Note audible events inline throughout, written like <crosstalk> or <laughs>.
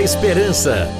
Esperança.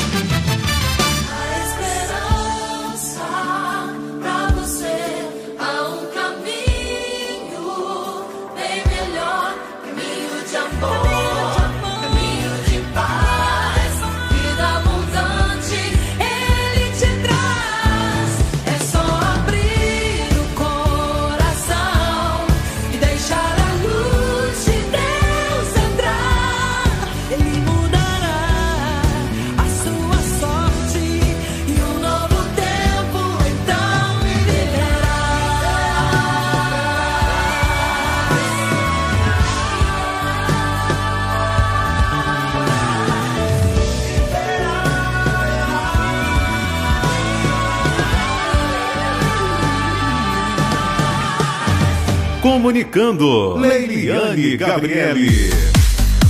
Comunicando, Leiliane Gabriele.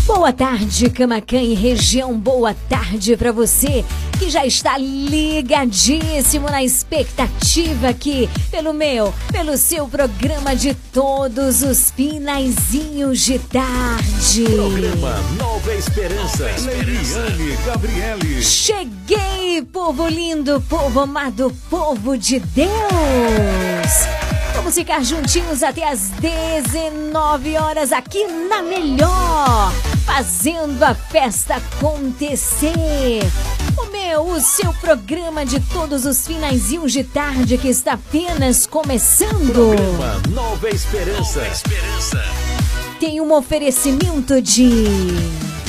Boa tarde, Camacan e região. Boa tarde para você que já está ligadíssimo na expectativa aqui pelo meu, pelo seu programa de todos os finaizinhos de tarde. Programa Nova Esperança. Leiliane Gabriele. Cheguei, povo lindo, povo amado, povo de Deus! Vamos ficar juntinhos até as 19 horas aqui na Melhor, fazendo a festa acontecer. O meu, o seu programa de todos os finaizinhos de tarde que está apenas começando. Programa Nova Esperança. Esperança. tem um oferecimento de.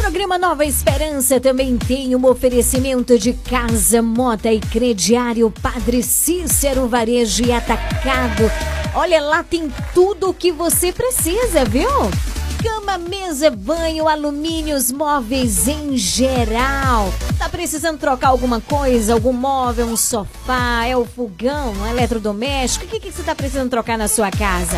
Programa Nova Esperança também tem um oferecimento de Casa Mota e Crediário Padre Cícero Varejo e Atacado. Olha lá, tem tudo o que você precisa, viu? Cama, mesa, banho, alumínios, móveis em geral. Tá precisando trocar alguma coisa? Algum móvel, um sofá, é o fogão, um eletrodoméstico? O que, que você tá precisando trocar na sua casa?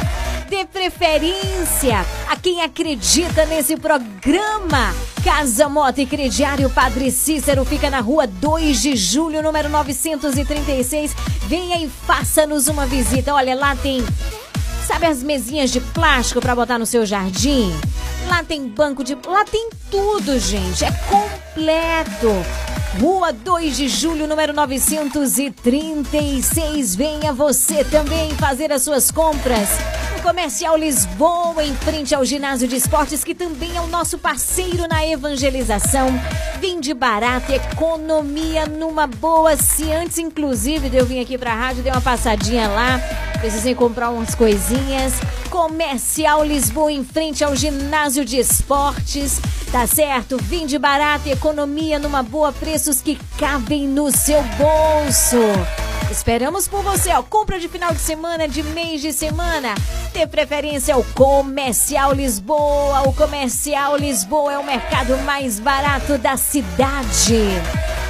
Dê preferência a quem acredita nesse programa. Casa Moto e Crediário Padre Cícero fica na rua 2 de julho, número 936. Venha e faça-nos uma visita. Olha, lá tem Sabe as mesinhas de plástico para botar no seu jardim? Lá tem banco de. Lá tem tudo, gente. É completo. Rua 2 de julho, número 936. Venha você também fazer as suas compras. Comercial Lisboa, em frente ao Ginásio de Esportes, que também é o nosso parceiro na evangelização. Vende barato, economia numa boa. Se antes, inclusive, de eu vir aqui pra rádio, dei uma passadinha lá. Precisei comprar umas coisinhas. Comercial Lisboa, em frente ao ginásio de esportes. Tá certo? Vinde barato, economia numa boa, preços que cabem no seu bolso. Esperamos por você, ó. Compra de final de semana, de mês de semana. Dê preferência ao Comercial Lisboa. O Comercial Lisboa é o mercado mais barato da cidade.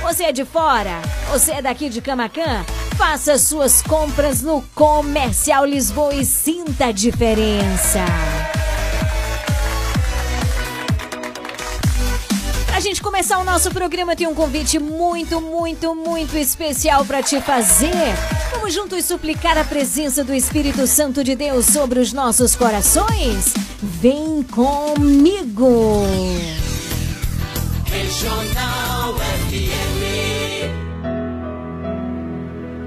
Você é de fora? Você é daqui de Camacan? Faça suas compras no Comercial Lisboa e sinta a diferença. Gente começar o nosso programa, tem um convite muito, muito, muito especial para te fazer. Vamos juntos suplicar a presença do Espírito Santo de Deus sobre os nossos corações? Vem comigo! Regional FM.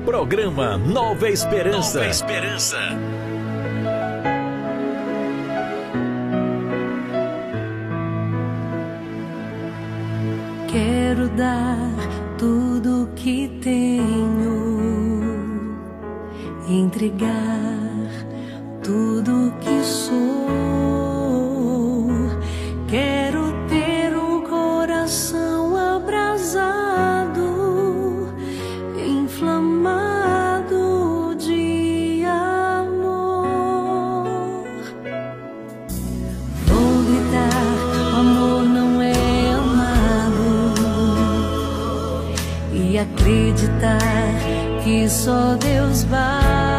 Programa Nova Esperança. Nova Esperança. Quero dar tudo que tenho, entregar tudo que sou. Acreditar que só Deus basta.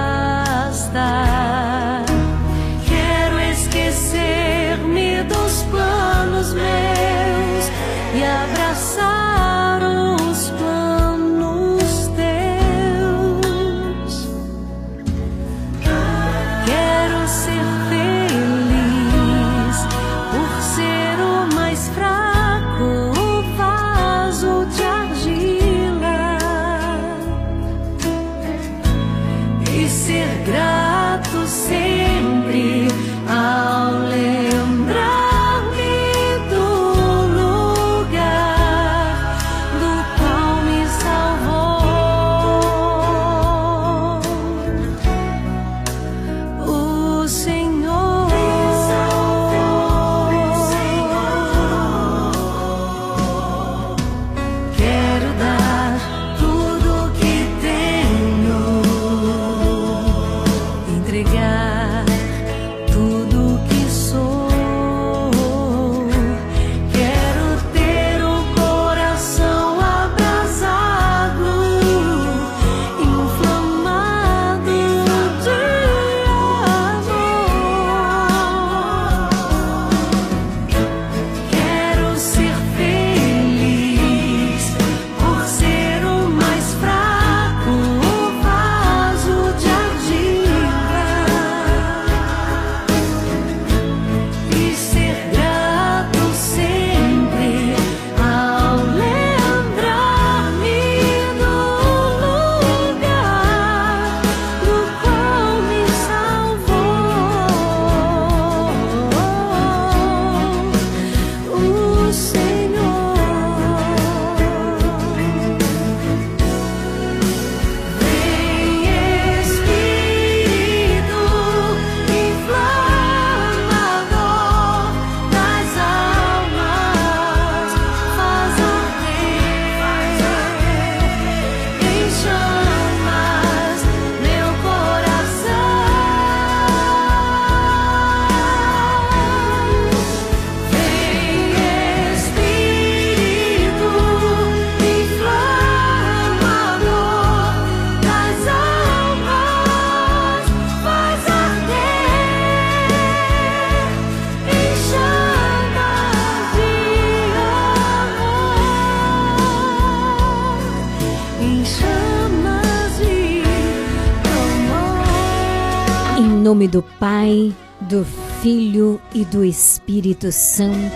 Do Espírito Santo.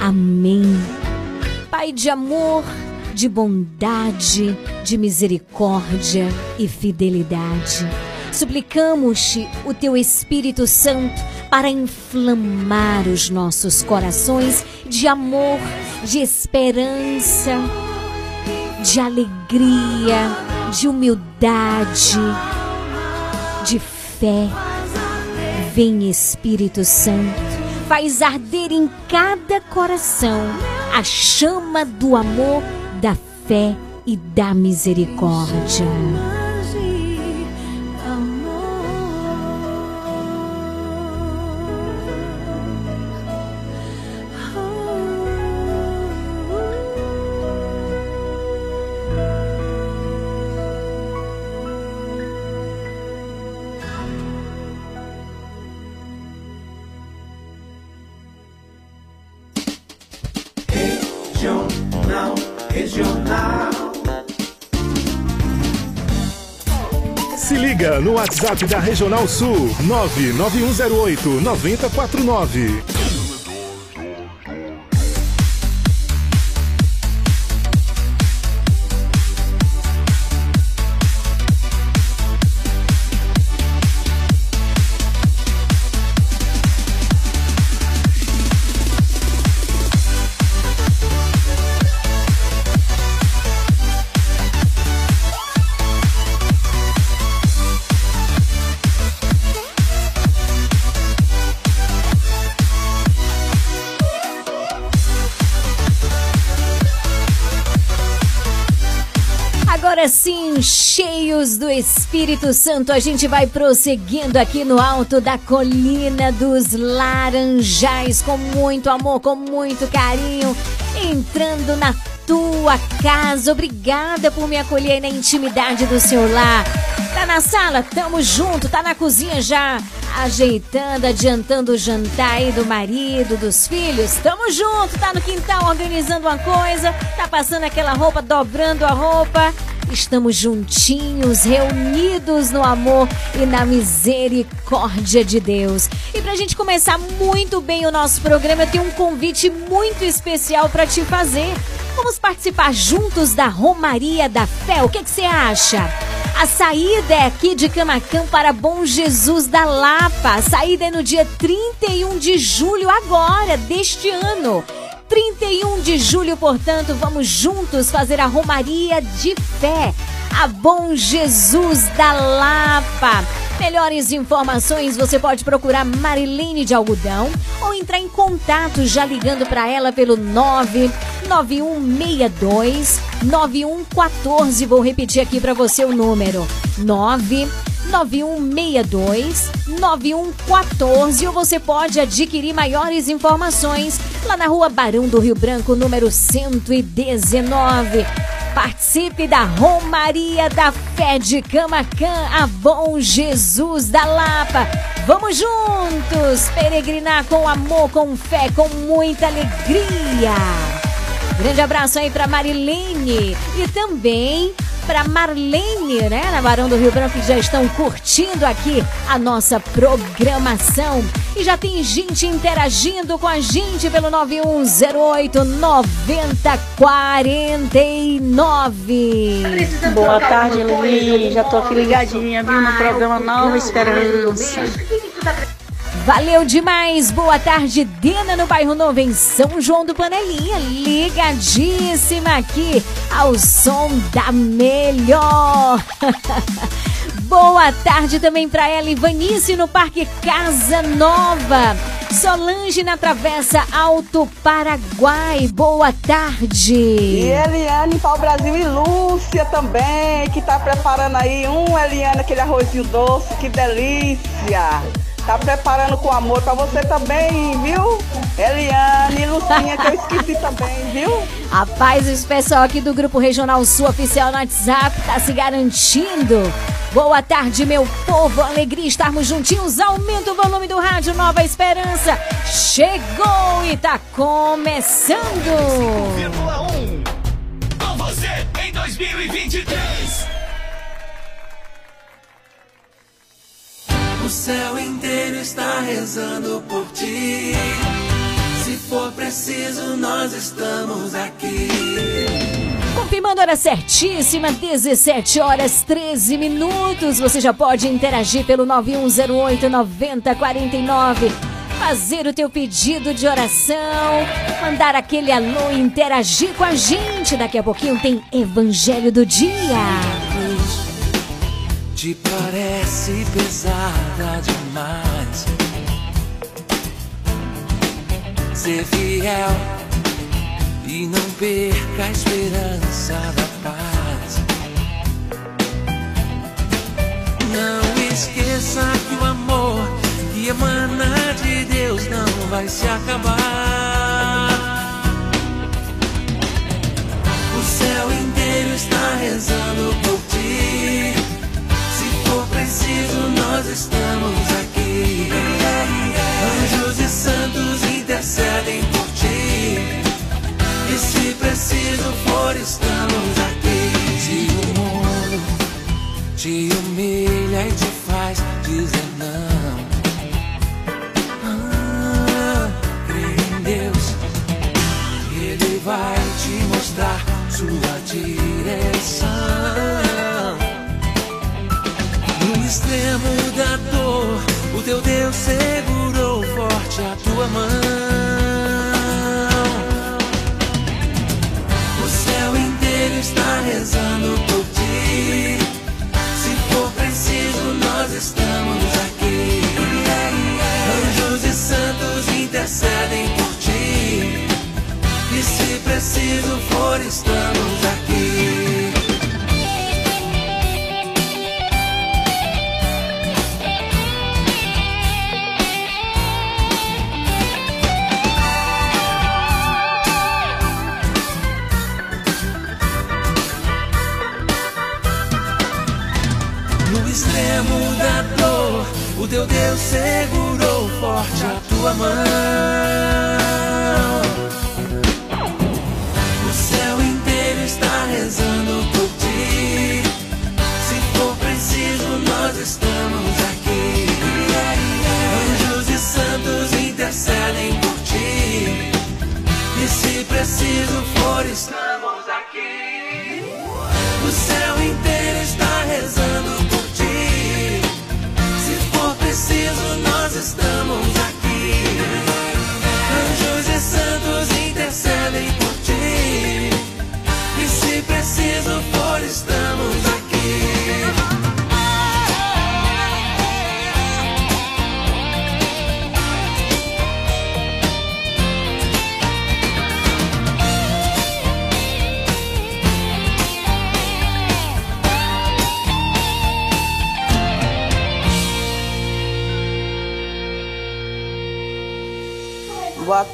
Amém. Pai de amor, de bondade, de misericórdia e fidelidade. Suplicamos-te o teu Espírito Santo para inflamar os nossos corações de amor, de esperança, de alegria, de humildade, de fé. Vem Espírito Santo, faz arder em cada coração a chama do amor, da fé e da misericórdia. WhatsApp da Regional Sul 99108 9049. Cheios do Espírito Santo, a gente vai prosseguindo aqui no alto da colina dos Laranjais, com muito amor, com muito carinho, entrando na tua casa. Obrigada por me acolher na intimidade do seu lar. Tá na sala? Tamo junto. Tá na cozinha já ajeitando, adiantando o jantar aí do marido, dos filhos? Tamo junto. Tá no quintal organizando uma coisa, tá passando aquela roupa, dobrando a roupa. Estamos juntinhos, reunidos no amor e na misericórdia de Deus. E pra gente começar muito bem o nosso programa, eu tenho um convite muito especial para te fazer. Vamos participar juntos da Romaria da Fé. O que que você acha? A saída é aqui de Camacan para Bom Jesus da Lapa. A saída é no dia 31 de julho, agora, deste ano. 31 de julho, portanto, vamos juntos fazer a Romaria de Fé. A Bom Jesus da Lapa. Melhores informações você pode procurar Marilene de Algodão ou entrar em contato já ligando para ela pelo 99162 9114. Vou repetir aqui para você o número: 99162 9114 ou você pode adquirir maiores informações lá na Rua Barão do Rio Branco, número 119. Participe da Romaria da Fé de Camacan, a Bom Jesus da Lapa. Vamos juntos peregrinar com amor, com fé, com muita alegria. Grande abraço aí para Marilene e também para Marlene, né, na Barão do Rio Branco, que já estão curtindo aqui a nossa programação. E já tem gente interagindo com a gente pelo 9108 9049. Boa tarde, Luiz. Já tô aqui ligadinha, viu, no programa Nova Esperança. Valeu demais! Boa tarde, Dena, no bairro Novo, em São João do Panelinha. Ligadíssima aqui ao som da melhor. <laughs> Boa tarde também para ela, Ivanice, no Parque Casa Nova. Solange na Travessa Alto Paraguai. Boa tarde. E Eliane para o Brasil e Lúcia também, que tá preparando aí um Eliane, aquele arrozinho doce, que delícia. Tá preparando com amor para você também, viu? Eliane e Lucinha, que eu esqueci também, viu? Rapaz, o pessoal aqui do Grupo Regional Sul Oficial no WhatsApp tá se garantindo. Boa tarde, meu povo. Alegria estarmos juntinhos. Aumenta o volume do rádio Nova Esperança. Chegou e tá começando. 5,1 com você em 2023. Céu inteiro está rezando por ti. Se for preciso, nós estamos aqui. Confirmando a hora certíssima, 17 horas 13 minutos. Você já pode interagir pelo 9108 9049. Fazer o teu pedido de oração, mandar aquele alô, interagir com a gente. Daqui a pouquinho tem Evangelho do Dia. Te parece pesada demais. Ser fiel e não perca a esperança da paz. Não esqueça que o amor que emana de Deus não vai se acabar. O céu inteiro está rezando por ti. Preciso, nós estamos aqui. Anjos e santos intercedem por ti. E se preciso for, estamos aqui. Se o mundo te humilha e te faz dizer não. Ah, em Deus. Ele vai te mostrar sua direção. Extremo da dor, o teu Deus segurou forte a tua mão. O céu inteiro está rezando por ti. Se for preciso, nós estamos aqui. Anjos e santos intercedem por ti. E se preciso for, estamos aqui. O teu Deus segurou forte a tua mão. Estamos aqui.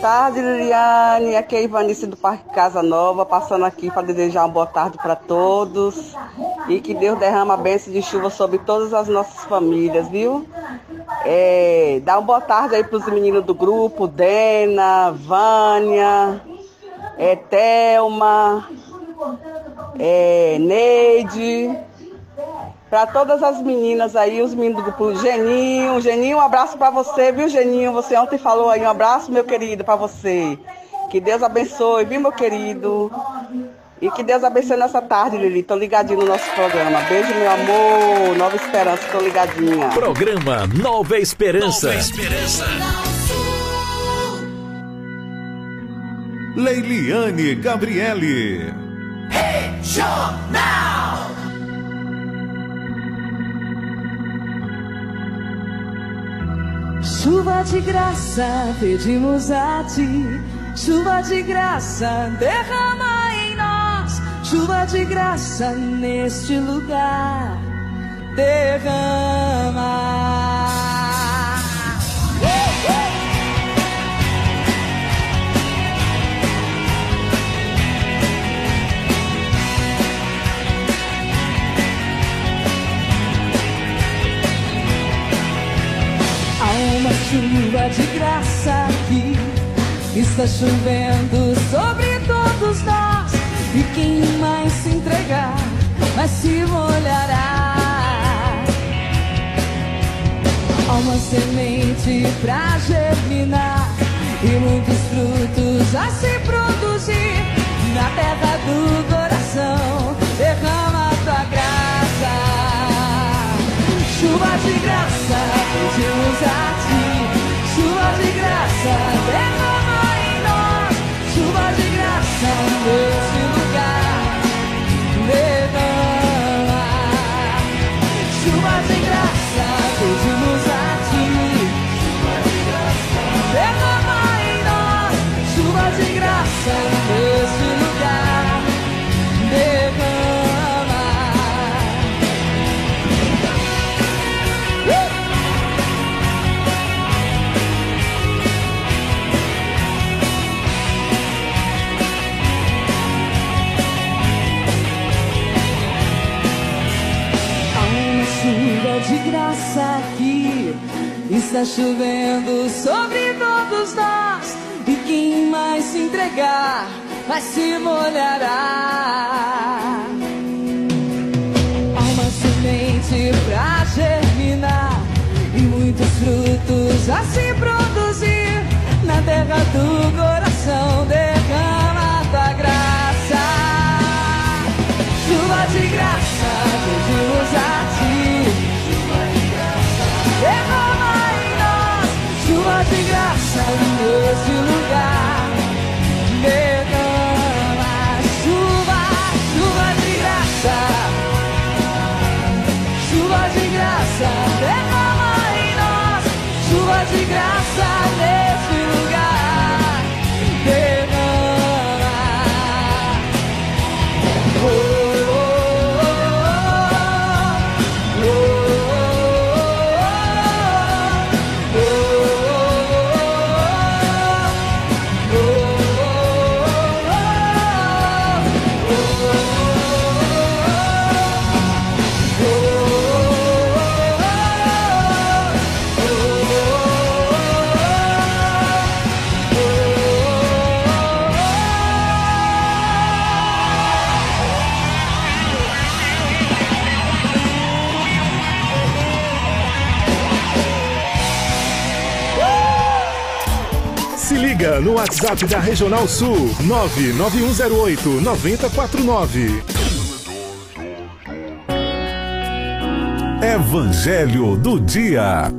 Tarde, Liliane. Aqui é a Ivanice do Parque Casa Nova, passando aqui para desejar uma boa tarde para todos. E que Deus derrama a bênção de chuva sobre todas as nossas famílias, viu? É, dá uma boa tarde aí para os meninos do grupo, Dena, Vânia, é, Thelma, é, Neide. Para todas as meninas aí, os meninos do grupo Geninho. Geninho, um abraço para você, viu, Geninho? Você ontem falou aí, um abraço, meu querido, para você. Que Deus abençoe, viu, meu querido? E que Deus abençoe nessa tarde, Lili. Tô ligadinho no nosso programa. Beijo, meu amor. Nova Esperança, tô ligadinha. Programa Nova Esperança. Nova Esperança. Leiliane Gabriele. Regional. Chuva de graça, pedimos a ti. Chuva de graça, derrama em nós. Chuva de graça neste lugar. Derrama. Uma chuva de graça aqui. Está chovendo sobre todos nós. E quem mais se entregar, mais se molhará. Há uma semente pra germinar e muitos frutos a se produzir na terra do coração. Pedimos a ti, chuva de graça, Está chovendo sobre todos nós. E quem mais se entregar Vai se molhará Há uma semente pra germinar E muitos frutos a se produzir Na terra do coração Derrama No WhatsApp da Regional Sul 99108 9049. Evangelho do Dia.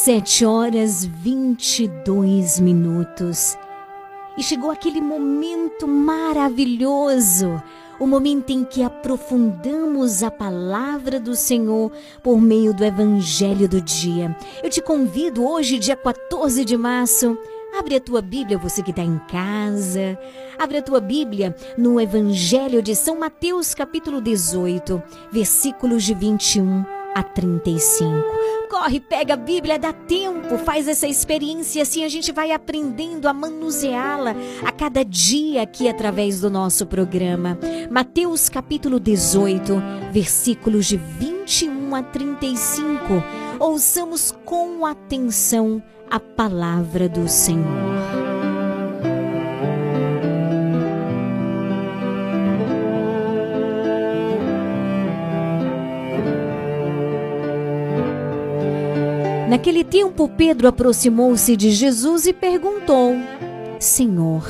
Dezessete horas 22 minutos. E chegou aquele momento maravilhoso, o momento em que aprofundamos a palavra do Senhor por meio do Evangelho do Dia. Eu te convido hoje, dia 14 de março, abre a tua Bíblia, você que está em casa, abre a tua Bíblia no Evangelho de São Mateus, capítulo 18, versículos de 21 a 35. Corre, pega a Bíblia, dá tempo, faz essa experiência, assim a gente vai aprendendo a manuseá-la a cada dia aqui através do nosso programa. Mateus capítulo 18, versículos de 21 a 35. Ouçamos com atenção a palavra do Senhor. Naquele tempo, Pedro aproximou-se de Jesus e perguntou: Senhor,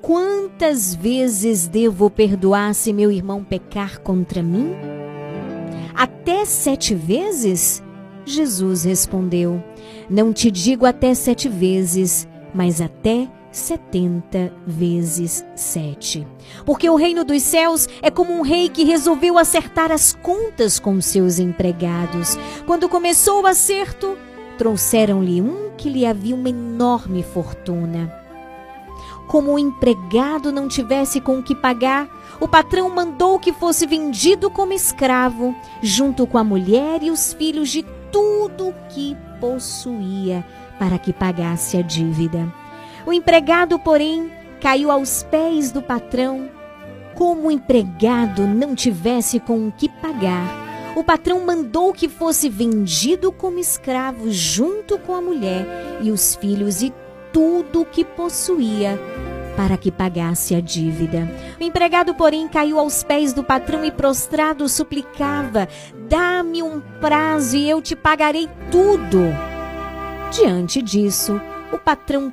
quantas vezes devo perdoar se meu irmão pecar contra mim? Até sete vezes? Jesus respondeu: Não te digo até sete vezes, mas até setenta vezes sete. Porque o reino dos céus é como um rei que resolveu acertar as contas com seus empregados. Quando começou o acerto, trouxeram-lhe um que lhe havia uma enorme fortuna. Como o empregado não tivesse com o que pagar, o patrão mandou que fosse vendido como escravo, junto com a mulher e os filhos de tudo que possuía, para que pagasse a dívida. O empregado, porém, caiu aos pés do patrão. Como o empregado não tivesse com o que pagar, o patrão mandou que fosse vendido como escravo junto com a mulher e os filhos e tudo o que possuía para que pagasse a dívida. O empregado, porém, caiu aos pés do patrão e prostrado suplicava: Dá-me um prazo e eu te pagarei tudo. Diante disso, o patrão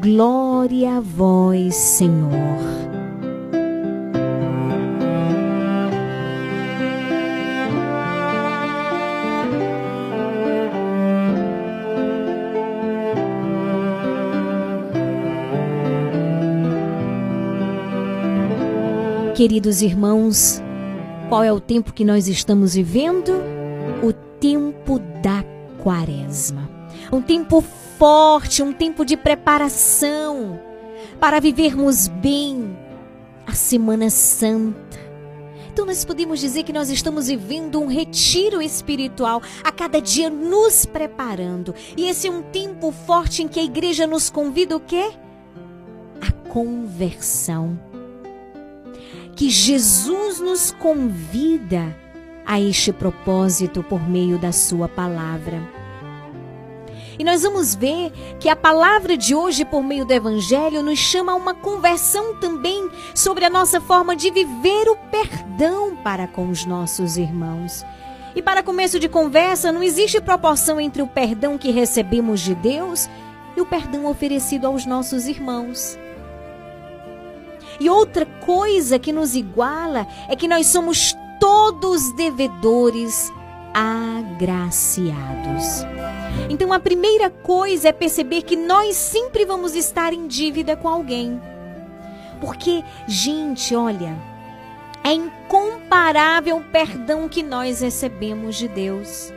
glória a vós, Senhor. Queridos irmãos, qual é o tempo que nós estamos vivendo? O tempo da quaresma. Um tempo forte, um tempo de preparação para vivermos bem a Semana Santa. Então nós podemos dizer que nós estamos vivendo um retiro espiritual, a cada dia nos preparando. E esse é um tempo forte em que a igreja nos convida o quê? A conversão que Jesus nos convida a este propósito por meio da Sua palavra. E nós vamos ver que a palavra de hoje, por meio do Evangelho, nos chama a uma conversão também sobre a nossa forma de viver o perdão para com os nossos irmãos. E para começo de conversa, não existe proporção entre o perdão que recebemos de Deus e o perdão oferecido aos nossos irmãos. E outra coisa que nos iguala é que nós somos todos devedores agraciados. Então a primeira coisa é perceber que nós sempre vamos estar em dívida com alguém. Porque, gente, olha, é incomparável o perdão que nós recebemos de Deus,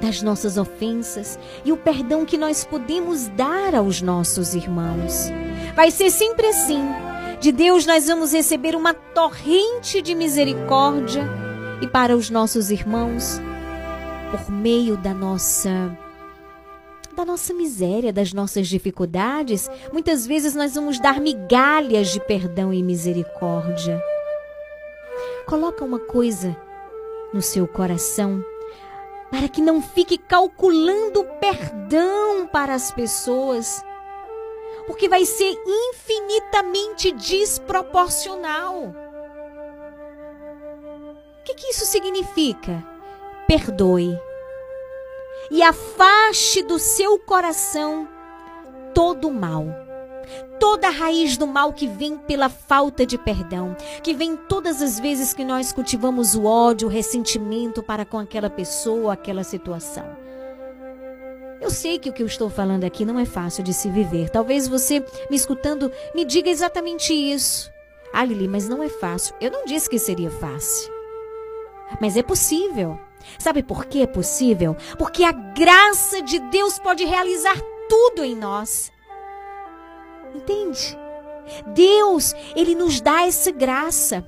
das nossas ofensas e o perdão que nós podemos dar aos nossos irmãos. Vai ser sempre assim de Deus nós vamos receber uma torrente de misericórdia e para os nossos irmãos, por meio da nossa da nossa miséria, das nossas dificuldades, muitas vezes nós vamos dar migalhas de perdão e misericórdia. Coloca uma coisa no seu coração para que não fique calculando perdão para as pessoas porque vai ser infinitamente desproporcional. O que, que isso significa? Perdoe e afaste do seu coração todo o mal. Toda a raiz do mal que vem pela falta de perdão, que vem todas as vezes que nós cultivamos o ódio, o ressentimento para com aquela pessoa, aquela situação. Eu sei que o que eu estou falando aqui não é fácil de se viver. Talvez você, me escutando, me diga exatamente isso. Ah, Lili, mas não é fácil. Eu não disse que seria fácil. Mas é possível. Sabe por que é possível? Porque a graça de Deus pode realizar tudo em nós. Entende? Deus, ele nos dá essa graça.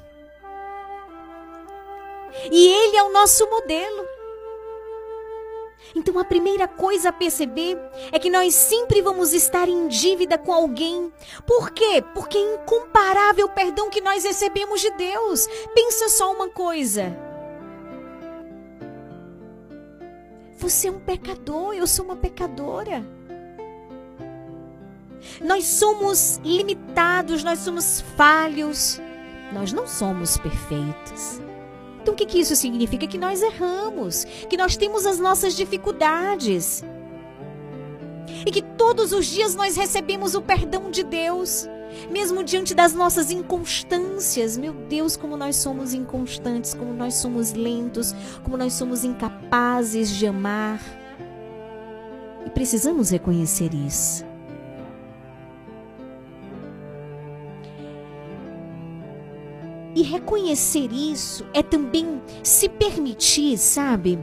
E ele é o nosso modelo. Então a primeira coisa a perceber é que nós sempre vamos estar em dívida com alguém. Por quê? Porque é incomparável o perdão que nós recebemos de Deus. Pensa só uma coisa. Você é um pecador, eu sou uma pecadora. Nós somos limitados, nós somos falhos, nós não somos perfeitos. Então o que, que isso significa? Que nós erramos, que nós temos as nossas dificuldades. E que todos os dias nós recebemos o perdão de Deus, mesmo diante das nossas inconstâncias. Meu Deus, como nós somos inconstantes, como nós somos lentos, como nós somos incapazes de amar. E precisamos reconhecer isso. E reconhecer isso é também se permitir, sabe?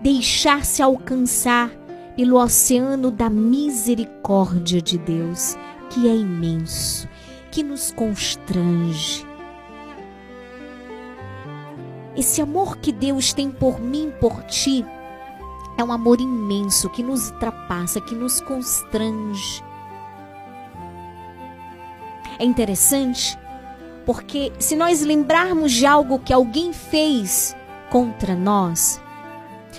Deixar-se alcançar pelo oceano da misericórdia de Deus, que é imenso, que nos constrange. Esse amor que Deus tem por mim, por ti, é um amor imenso que nos ultrapassa, que nos constrange. É interessante porque se nós lembrarmos de algo que alguém fez contra nós,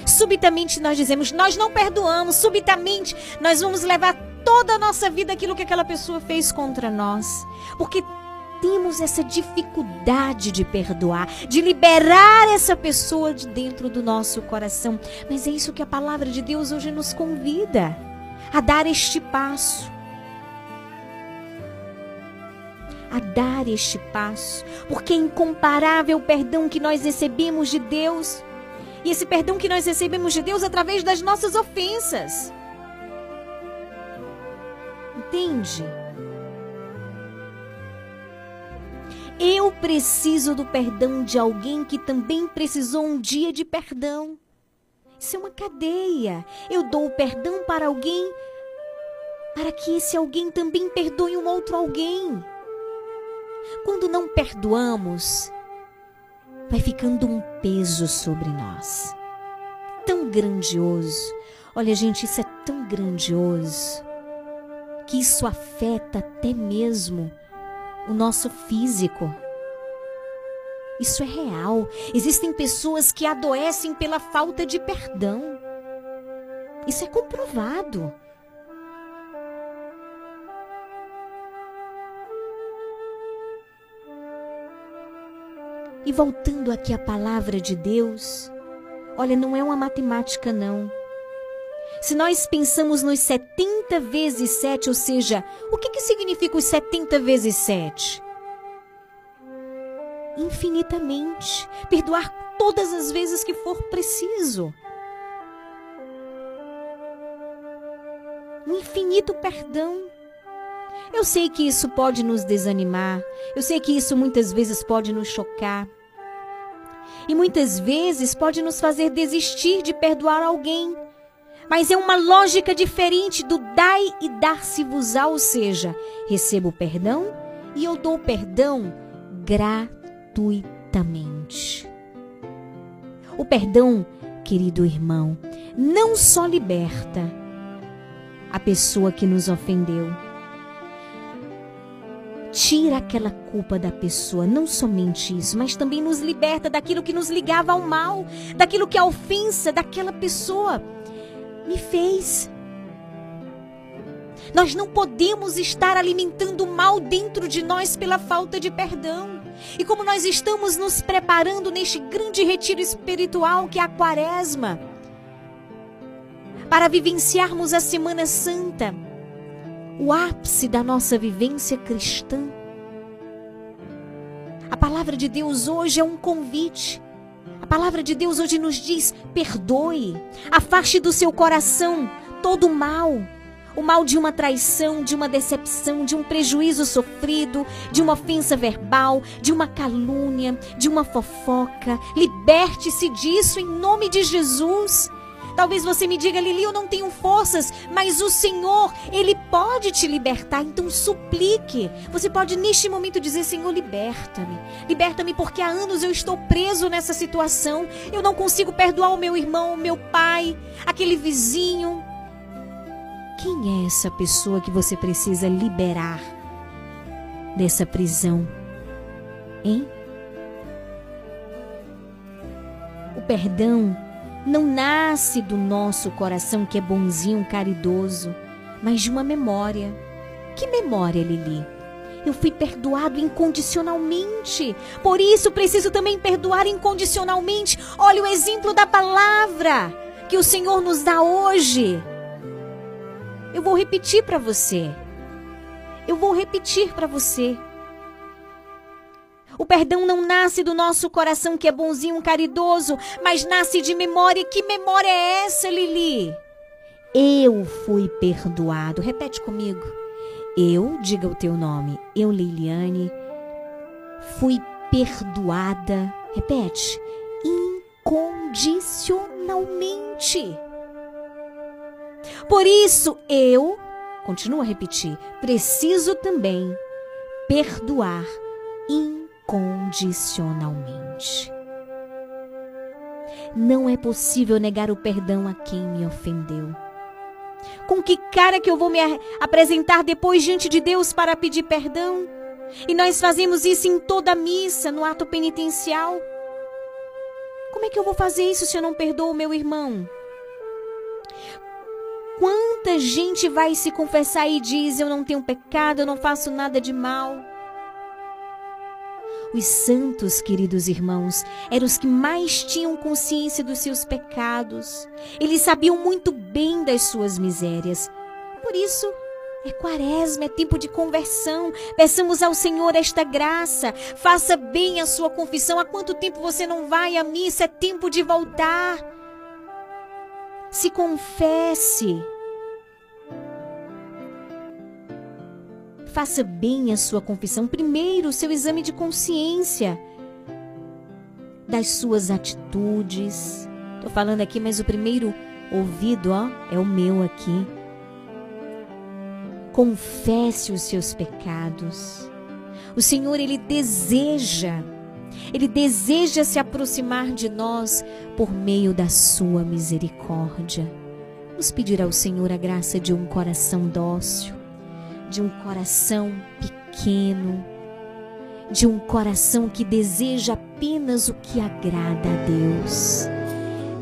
subitamente nós dizemos, nós não perdoamos, subitamente nós vamos levar toda a nossa vida aquilo que aquela pessoa fez contra nós. Porque temos essa dificuldade de perdoar, de liberar essa pessoa de dentro do nosso coração. Mas é isso que a palavra de Deus hoje nos convida a dar este passo. a dar este passo, porque é incomparável o perdão que nós recebemos de Deus. E esse perdão que nós recebemos de Deus através das nossas ofensas. Entende? Eu preciso do perdão de alguém que também precisou um dia de perdão. Isso é uma cadeia. Eu dou o perdão para alguém para que esse alguém também perdoe um outro alguém. Quando não perdoamos, vai ficando um peso sobre nós. Tão grandioso. Olha, gente, isso é tão grandioso que isso afeta até mesmo o nosso físico. Isso é real. Existem pessoas que adoecem pela falta de perdão. Isso é comprovado. E voltando aqui à palavra de Deus, olha, não é uma matemática, não. Se nós pensamos nos 70 vezes 7, ou seja, o que, que significa os 70 vezes 7? Infinitamente. Perdoar todas as vezes que for preciso. Um infinito perdão. Eu sei que isso pode nos desanimar, eu sei que isso muitas vezes pode nos chocar. E muitas vezes pode nos fazer desistir de perdoar alguém. Mas é uma lógica diferente do dai e dar-se-vos-á, ou seja, recebo perdão e eu dou perdão gratuitamente. O perdão, querido irmão, não só liberta a pessoa que nos ofendeu, tira aquela culpa da pessoa, não somente isso, mas também nos liberta daquilo que nos ligava ao mal, daquilo que a ofensa daquela pessoa me fez. Nós não podemos estar alimentando o mal dentro de nós pela falta de perdão. E como nós estamos nos preparando neste grande retiro espiritual que é a Quaresma, para vivenciarmos a Semana Santa, o ápice da nossa vivência cristã. A palavra de Deus hoje é um convite. Palavra de Deus hoje nos diz: perdoe, afaste do seu coração todo o mal. O mal de uma traição, de uma decepção, de um prejuízo sofrido, de uma ofensa verbal, de uma calúnia, de uma fofoca. Liberte-se disso em nome de Jesus. Talvez você me diga, Lili, eu não tenho forças, mas o Senhor, Ele pode te libertar, então suplique. Você pode neste momento dizer, Senhor, liberta-me. Liberta-me porque há anos eu estou preso nessa situação. Eu não consigo perdoar o meu irmão, o meu pai, aquele vizinho. Quem é essa pessoa que você precisa liberar dessa prisão? Hein? O perdão não nasce do nosso coração que é bonzinho, caridoso, mas de uma memória. Que memória, Lili? Eu fui perdoado incondicionalmente. Por isso preciso também perdoar incondicionalmente. Olha o exemplo da palavra que o Senhor nos dá hoje. Eu vou repetir para você. Eu vou repetir para você. O perdão não nasce do nosso coração que é bonzinho, caridoso, mas nasce de memória. Que memória é essa, Lili? Eu fui perdoado. Repete comigo. Eu, diga o teu nome. Eu, Liliane, fui perdoada. Repete. Incondicionalmente. Por isso, eu, continua a repetir, preciso também perdoar incondicionalmente. Não é possível negar o perdão a quem me ofendeu. Com que cara que eu vou me apresentar depois diante de Deus para pedir perdão? E nós fazemos isso em toda missa, no ato penitencial. Como é que eu vou fazer isso se eu não perdoo meu irmão? Quanta gente vai se confessar e diz: Eu não tenho pecado, eu não faço nada de mal. Os santos, queridos irmãos, eram os que mais tinham consciência dos seus pecados. Eles sabiam muito bem das suas misérias. Por isso, é quaresma, é tempo de conversão. Peçamos ao Senhor esta graça. Faça bem a sua confissão. Há quanto tempo você não vai à missa? É tempo de voltar. Se confesse. Faça bem a sua confissão. Primeiro, o seu exame de consciência das suas atitudes. Estou falando aqui, mas o primeiro ouvido, ó, é o meu aqui. Confesse os seus pecados. O Senhor, Ele deseja, Ele deseja se aproximar de nós por meio da Sua misericórdia. Vamos pedir ao Senhor a graça de um coração dócil de um coração pequeno, de um coração que deseja apenas o que agrada a Deus.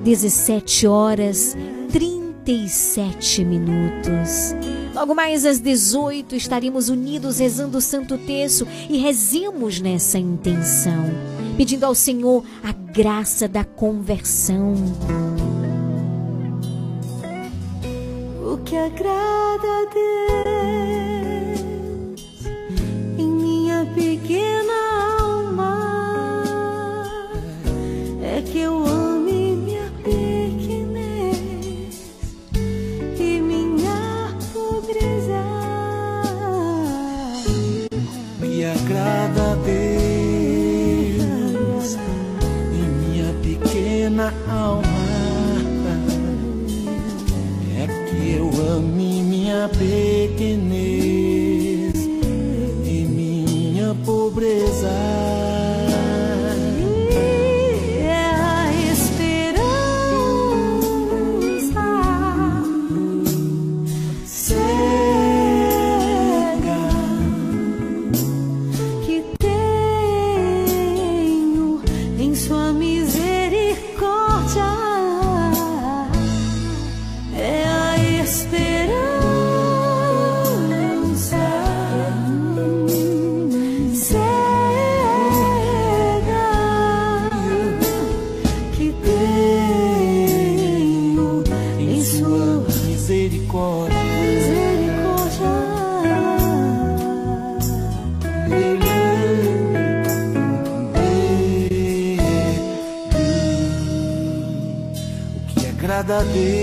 17 horas 37 minutos. Logo mais às 18 estaremos unidos rezando o Santo Terço e rezemos nessa intenção, pedindo ao Senhor a graça da conversão. O que agrada a Deus agrada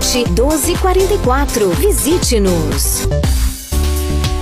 1244. Visite-nos.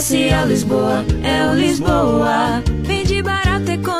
Comercial Lisboa, é o Lisboa. Vende barato, numa boa.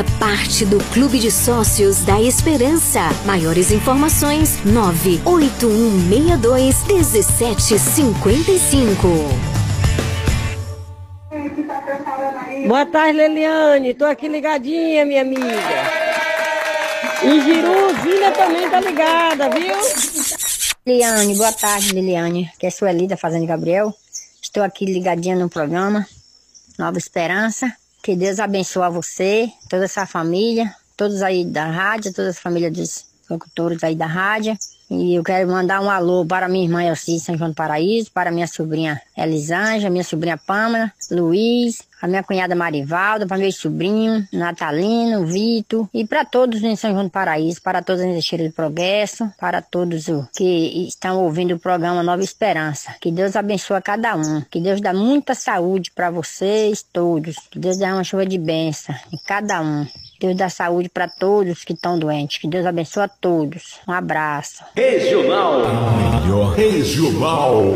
Faça parte do Clube de Sócios da Esperança. Maiores informações: 98162 1755. Boa tarde, Leliane. Tô aqui ligadinha, minha amiga. E Giruzina também tá ligada, viu? Liliane, boa tarde, Liliane, que é Sueli da Fazenda Gabriel. Estou aqui ligadinha no programa Nova Esperança. Que Deus abençoe você, toda essa família, todos aí da rádio, toda a família dos locutores aí da rádio. E eu quero mandar um alô para minha irmã Elci São João do Paraíso, para minha sobrinha Elisângela, minha sobrinha Pâmela, Luiz, a minha cunhada Marivalda, para meus sobrinhos, Natalino, Vitor, e para todos em São João do Paraíso, para todas as Esteira do Progresso, para todos que estão ouvindo o programa Nova Esperança. Que Deus abençoe cada um, que Deus dá muita saúde para vocês todos, que Deus dá uma chuva de bênção em cada um. Deus dá saúde para todos que estão doentes. Que Deus abençoe a todos. Um abraço. Regional. Regional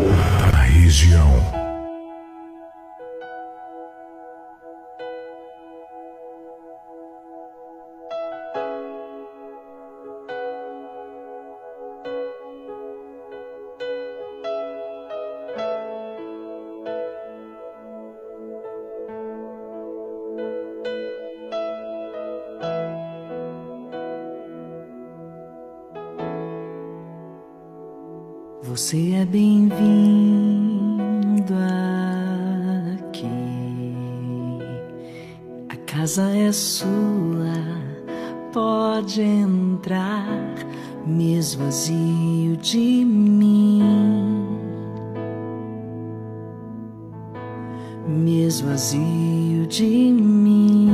Você é bem-vindo aqui. A casa é sua, pode entrar, me esvazio de mim. Me esvazio de mim.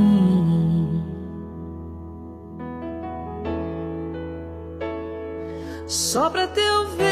Só pra teu vento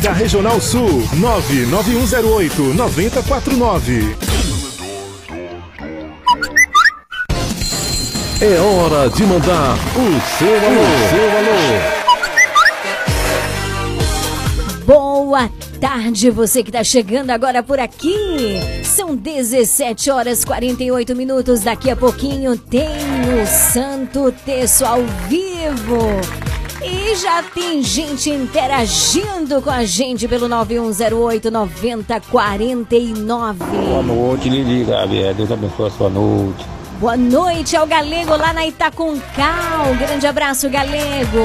da Regional Sul 99108 9049. É hora de mandar o seu alô. seu alô. Boa tarde, você que tá chegando agora por aqui. São 17 horas 48 minutos. Daqui a pouquinho tem o Santo Terço ao vivo. E já tem gente interagindo com a gente pelo 9108 9049. Boa noite, Lili Gabriel. Deus abençoe a sua noite. Boa noite ao Galego lá na Itaconcal. Grande abraço, Galego.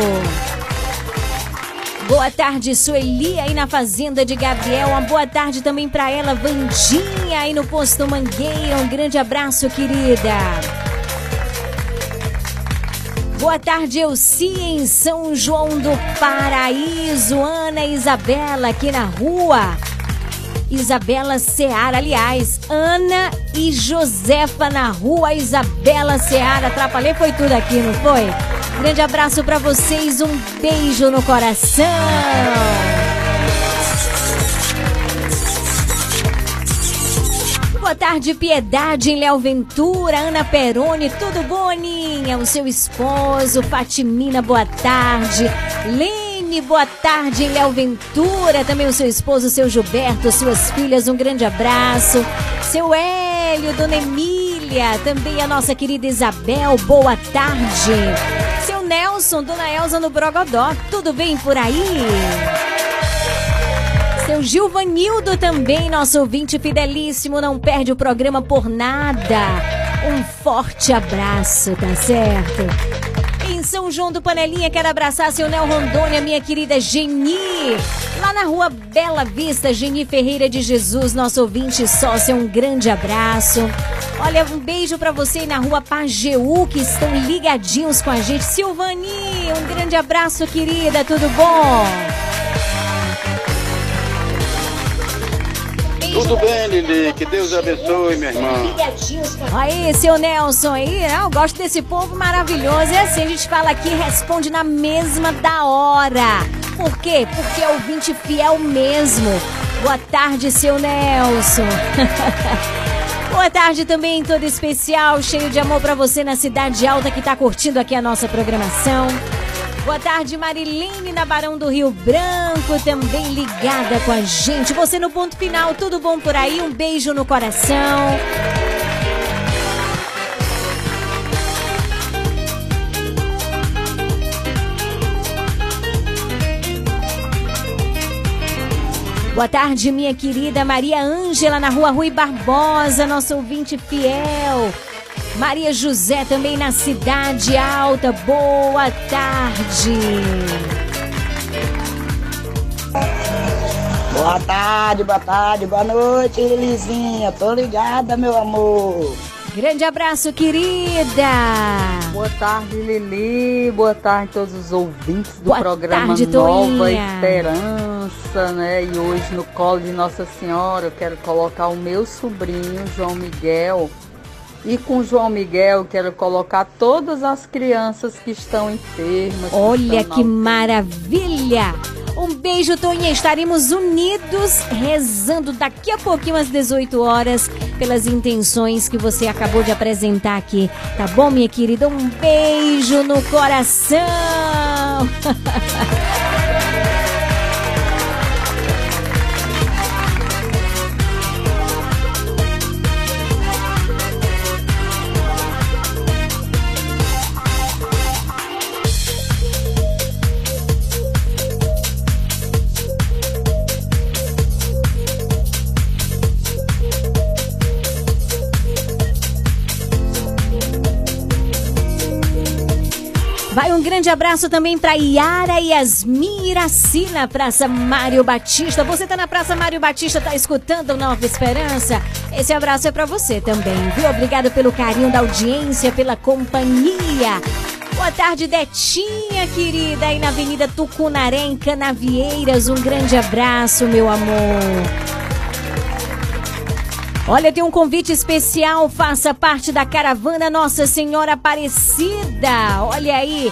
Boa tarde, Sueli, aí na Fazenda de Gabriel. Uma boa tarde também para ela, Vandinha, aí no Posto Mangueira. Um grande abraço, querida. Boa tarde, Elci, em São João do Paraíso. Ana Isabela, aqui na rua. Isabela Seara, aliás, Ana e Josefa na rua Isabela Seara. Atrapalhei, foi tudo aqui, não foi? Grande abraço para vocês, um beijo no coração. Boa tarde, Piedade Léo Ventura, Ana Peroni, tudo bom, Aninha? O seu esposo, Fatimina, boa tarde. Lene, boa tarde Léo Ventura, também o seu esposo, seu Gilberto, suas filhas, um grande abraço. Seu Hélio, Dona Emília, também a nossa querida Isabel, boa tarde. Seu Nelson, Dona Elza no Brogodó, tudo bem por aí? Seu Gilvanildo também, nosso ouvinte fidelíssimo, não perde o programa por nada. Um forte abraço, tá certo? Em São João do Panelinha, quero abraçar seu Nel Rondônia, minha querida Geni. Lá na rua Bela Vista, Geni Ferreira de Jesus, nosso ouvinte sócio, um grande abraço. Olha, um beijo para você aí na rua Pajeú, que estão ligadinhos com a gente. Silvani, um grande abraço, querida, tudo bom? Tudo bem, Lili. Que Deus abençoe, minha irmã. Aí, seu Nelson aí, né? eu gosto desse povo maravilhoso. E assim, a gente fala aqui responde na mesma da hora. Por quê? Porque é ouvinte fiel mesmo. Boa tarde, seu Nelson. <laughs> Boa tarde também, todo especial, cheio de amor para você na Cidade Alta que tá curtindo aqui a nossa programação. Boa tarde, Marilene na Barão do Rio Branco, também ligada com a gente. Você no ponto final, tudo bom por aí? Um beijo no coração. Boa tarde, minha querida Maria Ângela, na rua Rui Barbosa, nosso ouvinte fiel. Maria José também na Cidade Alta. Boa tarde. Boa tarde, boa tarde, boa noite, Lilizinha. Tô ligada, meu amor. Grande abraço, querida. Boa tarde, Lili. Boa tarde a todos os ouvintes do Boa programa tarde, Nova Toinha. Esperança, né? E hoje no colo de Nossa Senhora eu quero colocar o meu sobrinho, João Miguel. E com João Miguel quero colocar todas as crianças que estão enfermas. que Olha que na maravilha! Um beijo, Toninha. Estaremos unidos rezando daqui a pouquinho às 18 horas pelas intenções que você acabou de apresentar aqui. Tá bom, minha querida? Um beijo no coração! <laughs> grande abraço também para Yara Yasmin Iraci na Praça Mário Batista. Você tá na Praça Mário Batista, tá escutando Nova Esperança? Esse abraço é para você também, viu? Obrigada pelo carinho da audiência, pela companhia. Boa tarde, Detinha, querida, aí na Avenida Tucunaré, em Canavieiras. Um grande abraço, meu amor. Olha, tem um convite especial. Faça parte da caravana Nossa Senhora Aparecida. Olha aí.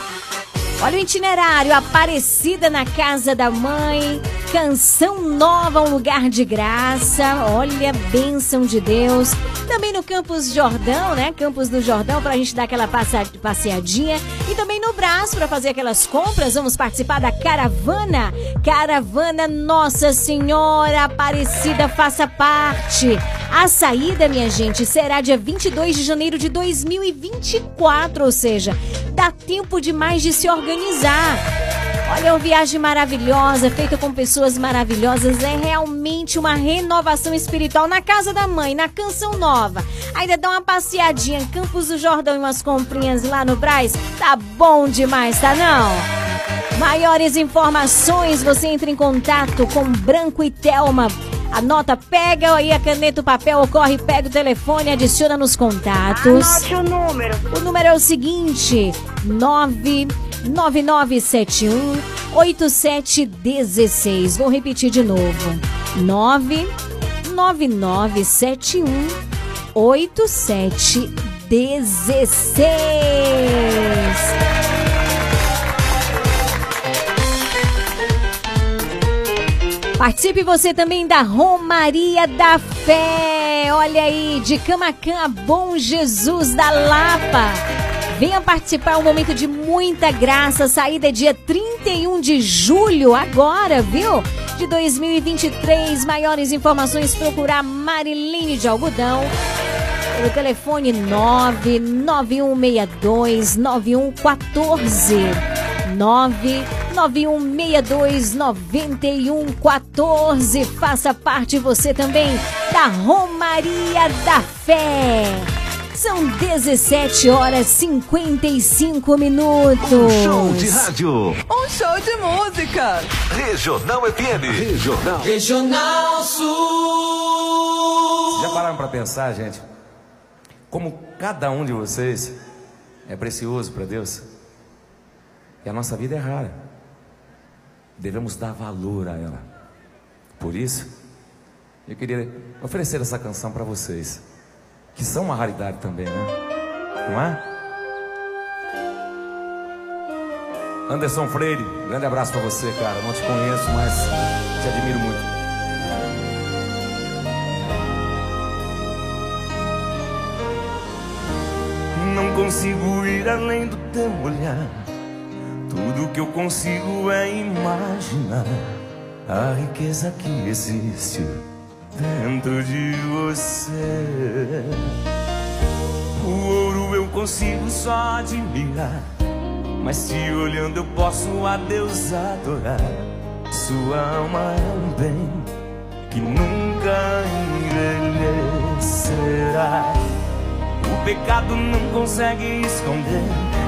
Olha o itinerário. Aparecida na casa da mãe. Canção nova, um lugar de graça. Olha, bênção de Deus. Também no Campus Jordão, né? Campus do Jordão, pra gente dar aquela passeadinha. E também no Brás, pra fazer aquelas compras. Vamos participar da caravana. Caravana Nossa Senhora Aparecida, faça parte. A saída, minha gente, será dia 22 de janeiro de 2024, ou seja, dá tempo demais de se organizar. Olha, uma viagem maravilhosa, feita com pessoas maravilhosas, é realmente uma renovação espiritual na casa da mãe, na Canção Nova. Ainda dá uma passeadinha em Campos do Jordão e umas comprinhas lá no Braz, tá bom demais, tá não? Maiores informações, você entra em contato com Branco e Telma. Anota, pega aí a caneta, o papel, ocorre, pega o telefone, adiciona nos contatos. Anote o número. O número é o seguinte: 99971 8716. Vou repetir de novo: 99971 8716. Participe você também da Romaria da Fé. Olha aí, de Camacan a Bom Jesus da Lapa. Venha participar, um momento de muita graça. Saída é dia 31 de julho, agora, viu? De 2023. Maiores informações, procurar Mariline de Algodão. Pelo telefone 99162 9114. 99162 9114. Faça parte você também da Romaria da Fé. São 17 horas 55 minutos. Um show de rádio. Um show de música. Regional FM. Regional. Regional Sul. Já pararam para pensar, gente? Como cada um de vocês é precioso para Deus? E a nossa vida é rara. Devemos dar valor a ela. Por isso, eu queria oferecer essa canção para vocês, que são uma raridade também, né? Não é? Anderson Freire, grande abraço para você, cara. Não te conheço, mas te admiro muito. Não consigo ir além do teu olhar. Tudo que eu consigo é imaginar a riqueza que existe dentro de você. O ouro eu consigo só admirar, mas te olhando eu posso a Deus adorar. Sua alma é um bem que nunca envelhecerá. O pecado não consegue esconder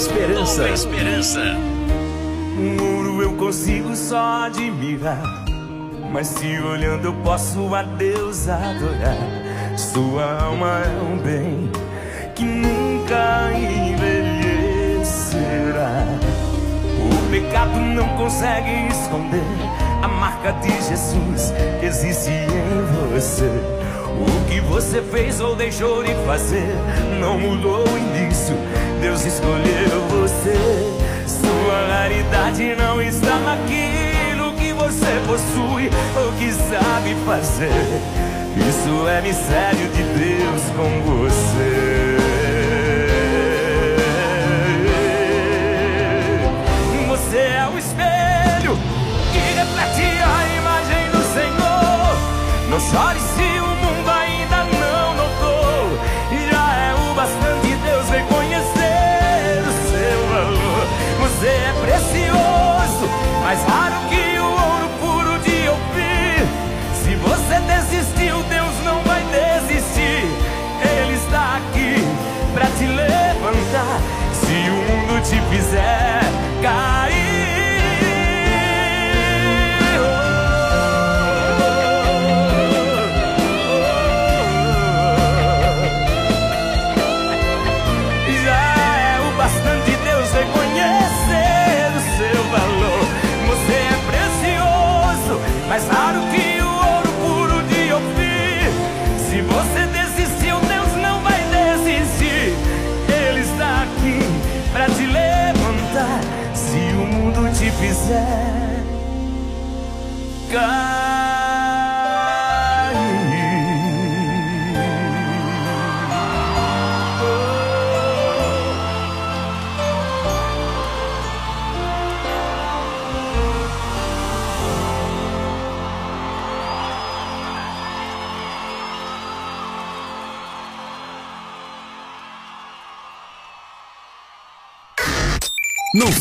Esperança. Nova Esperança. O ouro eu consigo só admirar. Mas se olhando eu posso a Deus adorar. Sua alma é um bem que nunca envelhecerá. O pecado não consegue esconder a marca de Jesus que existe em você. O que você fez ou deixou de fazer não mudou o início. Deus escolheu você. Sua raridade não está naquilo que você possui ou que sabe fazer. Isso é mistério de Deus com você. Você é o espelho que reflete a imagem do Senhor. Não chore se se levantar se o mundo te fizer cair.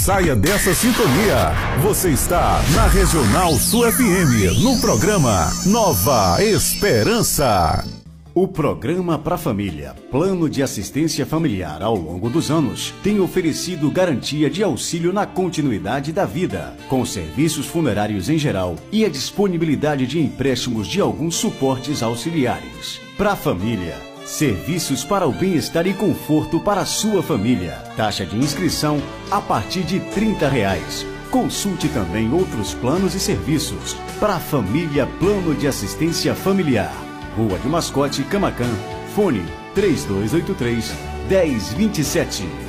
Saia dessa sintonia. Você está na Regional Sul FM, no programa Nova Esperança. O programa Pra Família, Plano de Assistência Familiar ao longo dos anos, tem oferecido garantia de auxílio na continuidade da vida, com serviços funerários em geral e a disponibilidade de empréstimos de alguns suportes auxiliares. Pra Família, serviços para o bem-estar e conforto para a sua família. Taxa de inscrição a partir de 30 reais. Consulte também outros planos e serviços. Pra Família Plano de Assistência Familiar. Rua de Mascote, Camacan. Fone 3283 1027.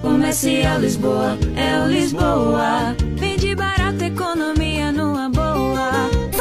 Comercial Lisboa, é o Lisboa. Barato, economia numa boa.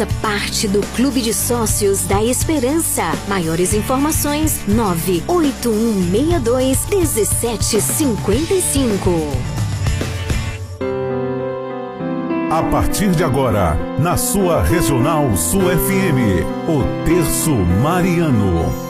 Faça parte do Clube de Sócios da Esperança. Maiores informações: 98162 1755. A partir de agora, na sua Regional Sul FM, o Terço Mariano.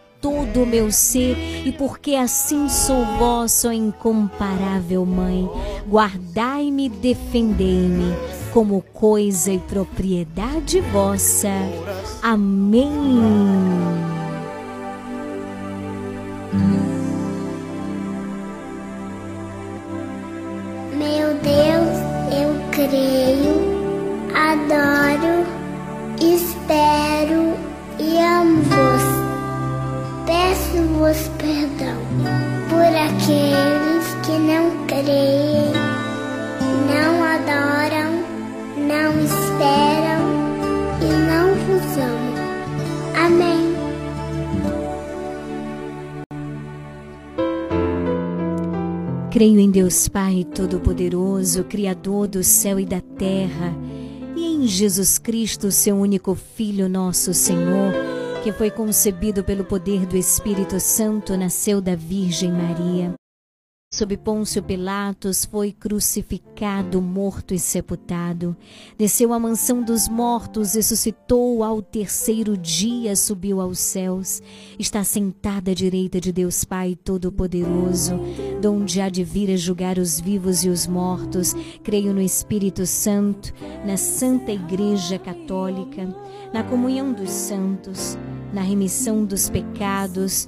todo o meu ser, e porque assim sou vossa, incomparável Mãe, guardai-me defendei-me como coisa e propriedade vossa. Amém. Meu Deus, eu creio, adoro, espero e amo-vos. Peço-vos perdão por aqueles que não creem, não adoram, não esperam e não vos amam. Amém. Creio em Deus Pai Todo-Poderoso, Criador do céu e da terra, e em Jesus Cristo, seu único Filho, nosso Senhor, que foi concebido pelo poder do Espírito Santo, nasceu da Virgem Maria. Sob Pôncio Pilatos foi crucificado, morto e sepultado. Desceu à mansão dos mortos, ressuscitou ao terceiro dia, subiu aos céus. Está sentada à direita de Deus Pai Todo-Poderoso, donde há de vir a julgar os vivos e os mortos. Creio no Espírito Santo, na Santa Igreja Católica, na comunhão dos santos, na remissão dos pecados,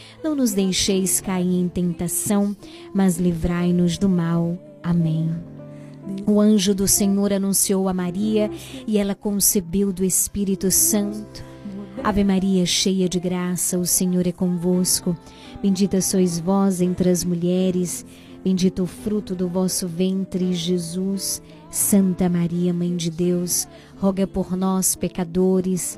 Não nos deixeis cair em tentação, mas livrai-nos do mal. Amém. O anjo do Senhor anunciou a Maria e ela concebeu do Espírito Santo. Ave Maria, cheia de graça, o Senhor é convosco. Bendita sois vós entre as mulheres, bendito o fruto do vosso ventre, Jesus. Santa Maria, Mãe de Deus, roga por nós, pecadores,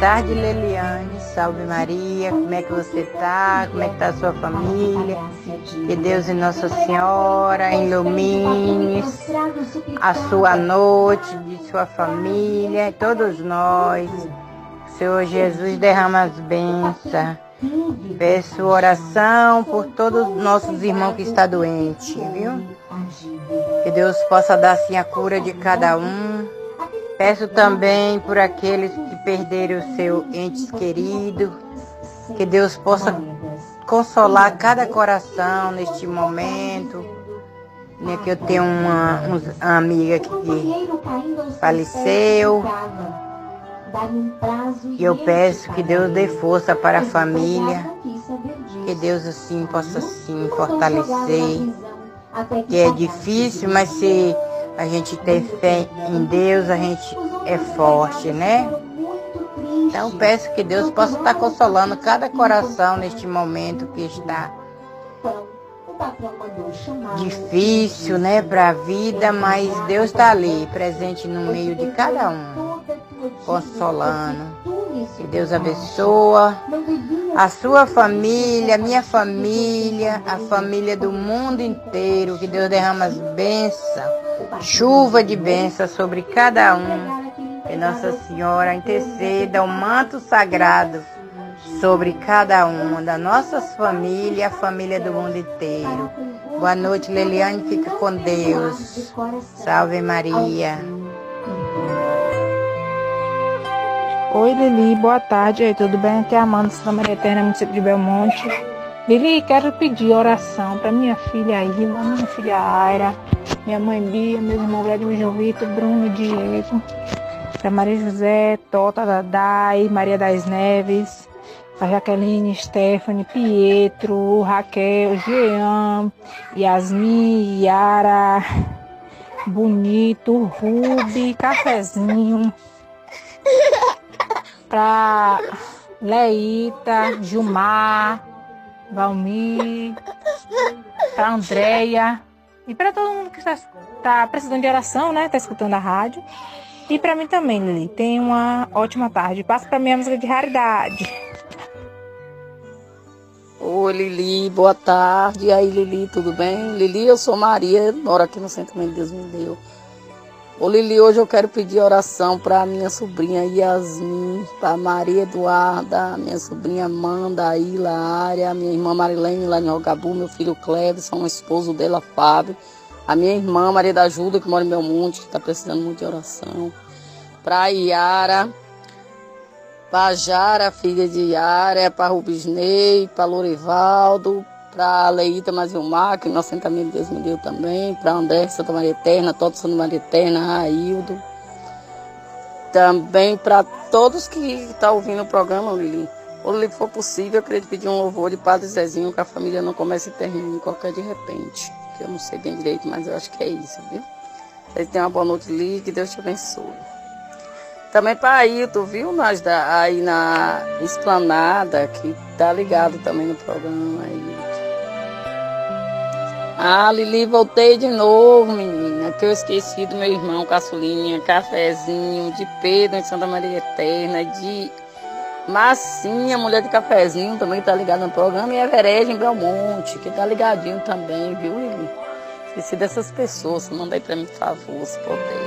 tarde, Leliane. Salve Maria. Como é que você tá? Como é que tá a sua família? Que Deus e Nossa Senhora ilumine a sua noite de sua família e todos nós. Senhor Jesus derrama as bênçãos. Peço oração por todos os nossos irmãos que estão doentes, viu? Que Deus possa dar sim a cura de cada um. Peço também por aqueles que perderam o seu ente querido, que Deus possa consolar cada coração neste momento. Né, que eu tenho uma, uma amiga que faleceu. E eu peço que Deus dê força para a família, que Deus assim possa assim fortalecer. Que é difícil, mas se a gente tem fé em Deus, a gente é forte, né? Então peço que Deus possa estar consolando cada coração neste momento que está difícil, né, para a vida, mas Deus está ali, presente no meio de cada um, consolando. Que Deus abençoa a sua família, a minha família, a família do mundo inteiro. Que Deus derrama as bênçãos, chuva de bênçãos sobre cada um. Que Nossa Senhora interceda o manto sagrado sobre cada uma das nossas famílias, a família do mundo inteiro. Boa noite, Leliane. Fica com Deus. Salve Maria. Oi, Lili, boa tarde. Tudo bem? Aqui é a Amanda, Santa Maria Eterna, município de Belmonte. Lili, quero pedir oração para minha filha Ilma, minha filha Aira, minha mãe Bia, meu irmão Vladimir João Vitor, Bruno Diego, para Maria José, Tota, Dadai, Maria das Neves, para Jaqueline, Stephanie, Pietro, Raquel, Jean, Yasmin, Yara, Bonito, Rubi, Cafezinho para Leita, Gilmar, Valmir, para Andréia e para todo mundo que está, está precisando de oração, né? Está escutando a rádio. E para mim também, Lili. Tenha uma ótima tarde. Passa para minha música de raridade. Oi, Lili, boa tarde. E aí, Lili, tudo bem? Lili, eu sou Maria, moro aqui no Centro de Deus me deu. Ô, Lili, hoje eu quero pedir oração para minha sobrinha Yasmin, para Maria Eduarda, minha sobrinha Amanda, Ila, Área, minha irmã Marilene lá em Rogabu, meu filho Cleveson, o esposo dela, Fábio, a minha irmã Maria da Ajuda, que mora em Belmonte, que está precisando muito de oração. Para Yara, para Jara, filha de Yara, para Rubisney, para Lorivaldo, para Leíta Mazilmar, que no assentamento Deus me deu também, para André Santa Maria Eterna, Toto Santa Maria Eterna, Raildo. Também para todos que estão ouvindo o programa, Lili. Ou se for possível, eu queria pedir um louvor de Padre Zezinho, que a família não comece e termine qualquer de repente. Que eu não sei bem direito, mas eu acho que é isso, viu? Vocês uma boa noite, Lili, que Deus te abençoe. Também para Ailton, viu? Nós da, aí na Esplanada, que tá ligado também no programa aí. Ah, Lili, voltei de novo, menina. Que eu esqueci do meu irmão Caçulinha, Cafezinho, de Pedro em Santa Maria Eterna, de Massinha, mulher de cafezinho, também tá ligado no programa, e Everege em Belmonte, que tá ligadinho também, viu, Lili? Esqueci dessas pessoas. Manda aí pra mim, por favor, se puder.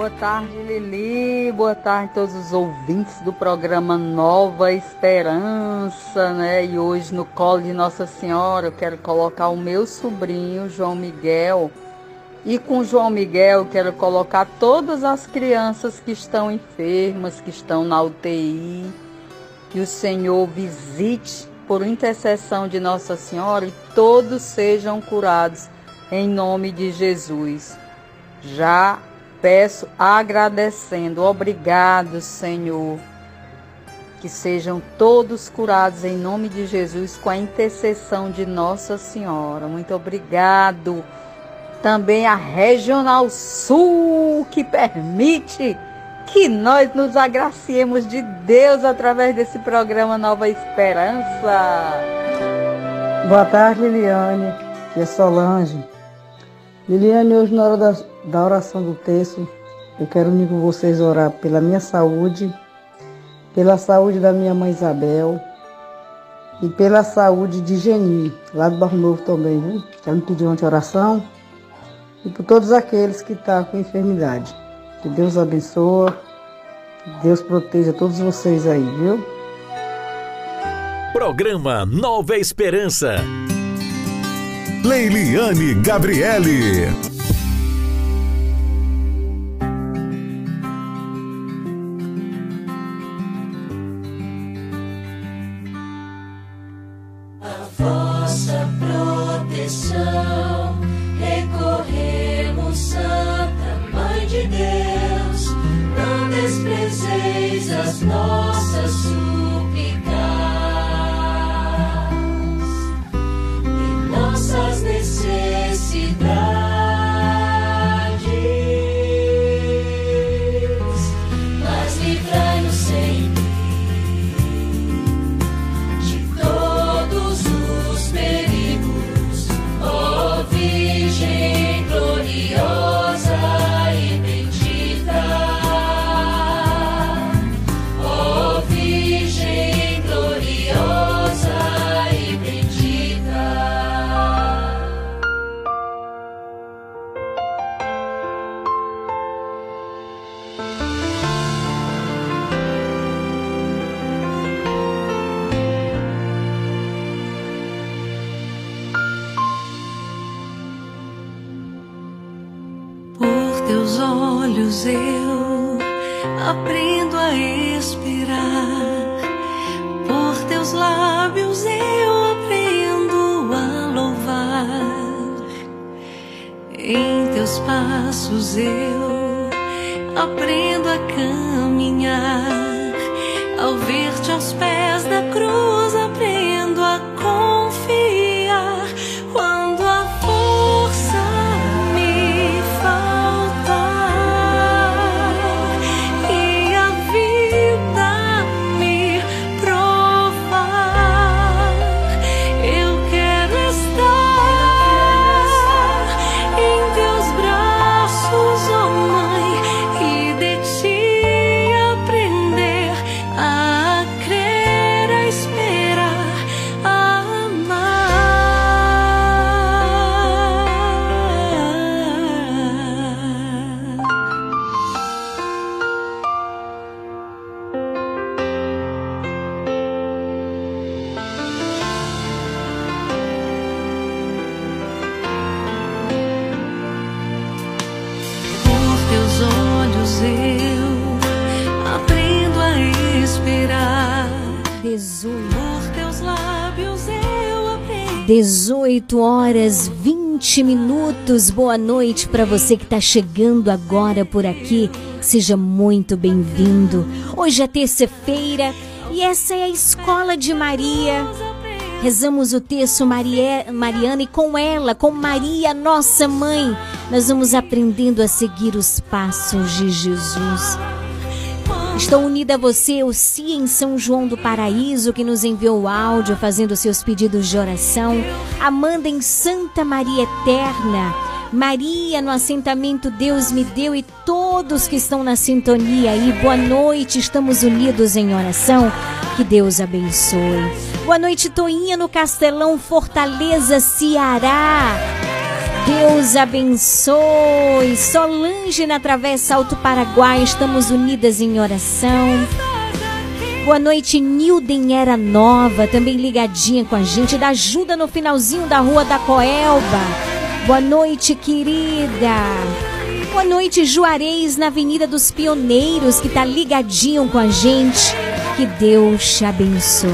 Boa tarde, Lili. Boa tarde a todos os ouvintes do programa Nova Esperança, né? E hoje no colo de Nossa Senhora eu quero colocar o meu sobrinho, João Miguel. E com João Miguel quero colocar todas as crianças que estão enfermas, que estão na UTI. Que o Senhor visite por intercessão de Nossa Senhora e todos sejam curados em nome de Jesus. Já peço agradecendo. Obrigado, Senhor. Que sejam todos curados em nome de Jesus com a intercessão de Nossa Senhora. Muito obrigado. Também a Regional Sul, que permite que nós nos agraciemos de Deus através desse programa Nova Esperança. Boa tarde, Liliane. Aqui é Solange. Liliane, hoje na hora da, da oração do texto, eu quero unir com vocês orar pela minha saúde, pela saúde da minha mãe Isabel e pela saúde de Geni, lá do Barro Novo também, viu? Ela me pediu ontem oração. E por todos aqueles que estão tá com enfermidade. Que Deus abençoe, que Deus proteja todos vocês aí, viu? Programa Nova Esperança. Leiliane Gabriele. Eu aprendo a caminhar. Ao ver-te aos pés da cruz, 18 horas 20 minutos. Boa noite para você que está chegando agora por aqui. Seja muito bem-vindo. Hoje é terça-feira e essa é a Escola de Maria. Rezamos o texto Maria, Mariana e com ela, com Maria, nossa mãe, nós vamos aprendendo a seguir os passos de Jesus. Estou unida a você, o Cia em São João do Paraíso, que nos enviou o áudio fazendo seus pedidos de oração. Amanda em Santa Maria Eterna. Maria no assentamento Deus me deu e todos que estão na sintonia aí, boa noite, estamos unidos em oração. Que Deus abençoe. Boa noite, Toinha, no Castelão, Fortaleza, Ceará. Deus abençoe. Solange na Travessa Alto Paraguai, estamos unidas em oração. Boa noite, Nilden Era Nova, também ligadinha com a gente, da ajuda no finalzinho da rua da Coelba. Boa noite, querida. Boa noite, Juarez, na Avenida dos Pioneiros, que tá ligadinho com a gente. Que Deus te abençoe.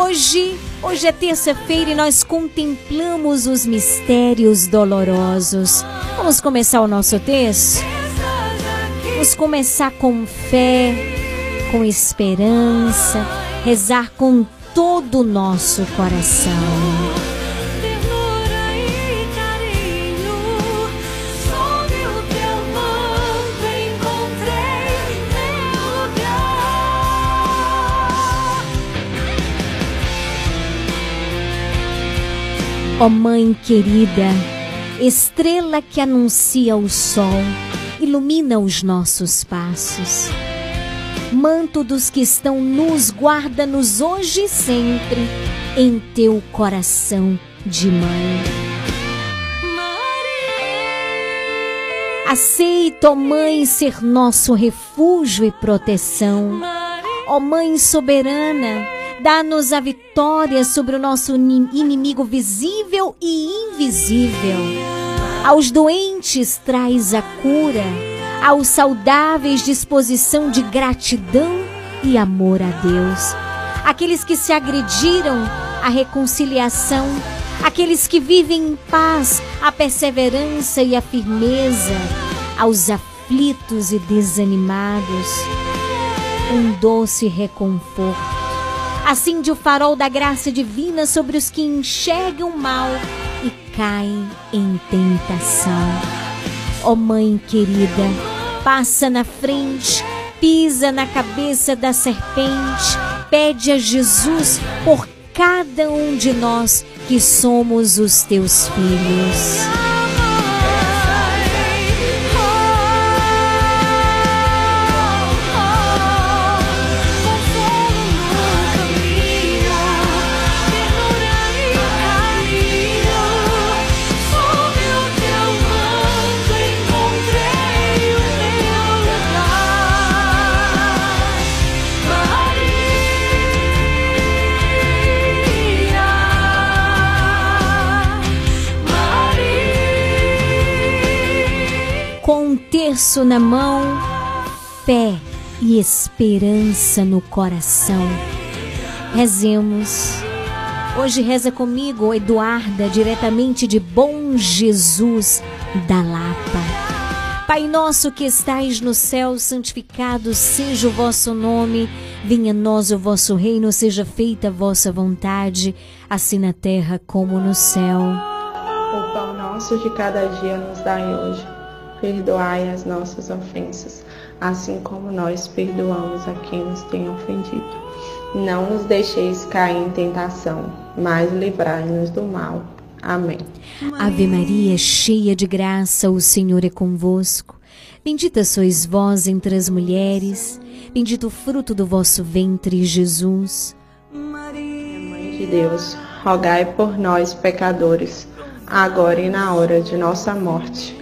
Hoje, hoje é terça-feira e nós contemplamos os mistérios dolorosos. Vamos começar o nosso texto? Vamos começar com fé, com esperança, rezar com todo o nosso coração. Ó oh Mãe querida, estrela que anuncia o sol, ilumina os nossos passos. Manto dos que estão nus, guarda-nos hoje e sempre em teu coração de mãe. Aceita, ó Mãe, ser nosso refúgio e proteção. Ó Mãe soberana, Dá-nos a vitória sobre o nosso inimigo visível e invisível. Aos doentes traz a cura, aos saudáveis disposição de gratidão e amor a Deus. Aqueles que se agrediram, a reconciliação. Aqueles que vivem em paz, a perseverança e a firmeza. Aos aflitos e desanimados, um doce reconforto Acende o farol da graça divina sobre os que enxergam o mal e caem em tentação. Ó oh Mãe querida, passa na frente, pisa na cabeça da serpente, pede a Jesus por cada um de nós que somos os teus filhos. Terço na mão, fé e esperança no coração. Rezemos. Hoje reza comigo Eduarda, diretamente de Bom Jesus da Lapa. Pai nosso que estais no céu, santificado seja o vosso nome. Venha a nós o vosso reino, seja feita a vossa vontade, assim na terra como no céu. O pão nosso de cada dia nos dai hoje perdoai as nossas ofensas, assim como nós perdoamos a quem nos tem ofendido. Não nos deixeis cair em tentação, mas livrai-nos do mal. Amém. Ave Maria, cheia de graça, o Senhor é convosco. Bendita sois vós entre as mulheres, bendito o fruto do vosso ventre, Jesus. Mãe de Deus, rogai por nós, pecadores, agora e na hora de nossa morte.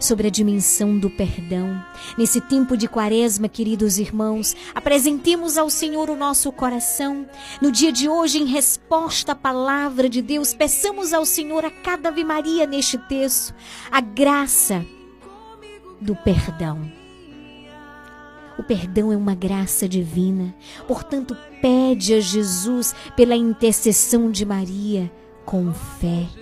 sobre a dimensão do perdão. Nesse tempo de quaresma, queridos irmãos, apresentemos ao Senhor o nosso coração. No dia de hoje, em resposta à palavra de Deus, peçamos ao Senhor a cada Ave Maria neste texto a graça do perdão. O perdão é uma graça divina, portanto, pede a Jesus pela intercessão de Maria com fé.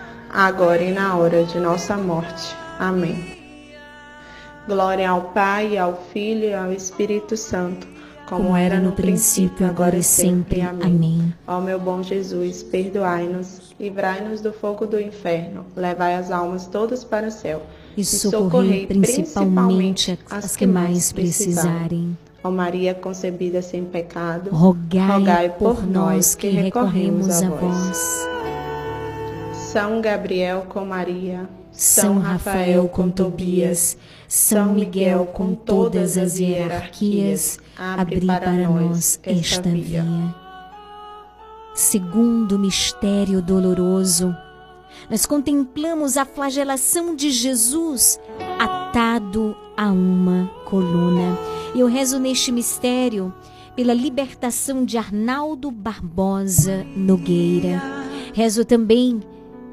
e na hora de nossa morte. Amém. Glória ao Pai, ao Filho e ao Espírito Santo, como, era no princípio, agora e sempre. Amém. Ó meu bom Jesus, perdoai-nos, livrai-nos do fogo do inferno, levai as almas todas para o céu E socorrei principalmente as que mais precisarem. Ó Maria concebida sem pecado, Rogai, por nós que recorremos a vós. São Gabriel com Maria, São Rafael com Tobias, São Miguel com todas as hierarquias, abri para nós esta via. Segundo mistério doloroso, nós contemplamos a flagelação de Jesus atado a uma coluna. E eu rezo neste mistério pela libertação de Arnaldo Barbosa Nogueira. Rezo também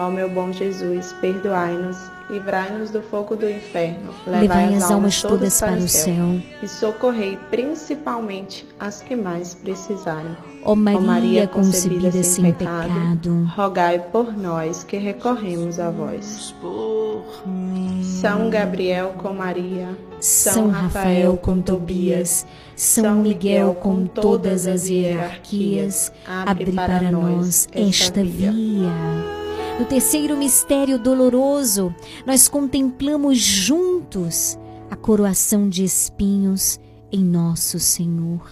Ó meu bom Jesus, perdoai-nos, livrai-nos do fogo do inferno, Levai as almas todas para o céu. e socorrei principalmente as que mais precisarem. Ó Maria, concebida sem pecado, rogai por nós que recorremos a vós. São Gabriel com Maria, São Rafael com Tobias, São Miguel com todas as hierarquias, abre para nós esta via. No terceiro mistério doloroso, nós contemplamos juntos a coroação de espinhos em nosso Senhor.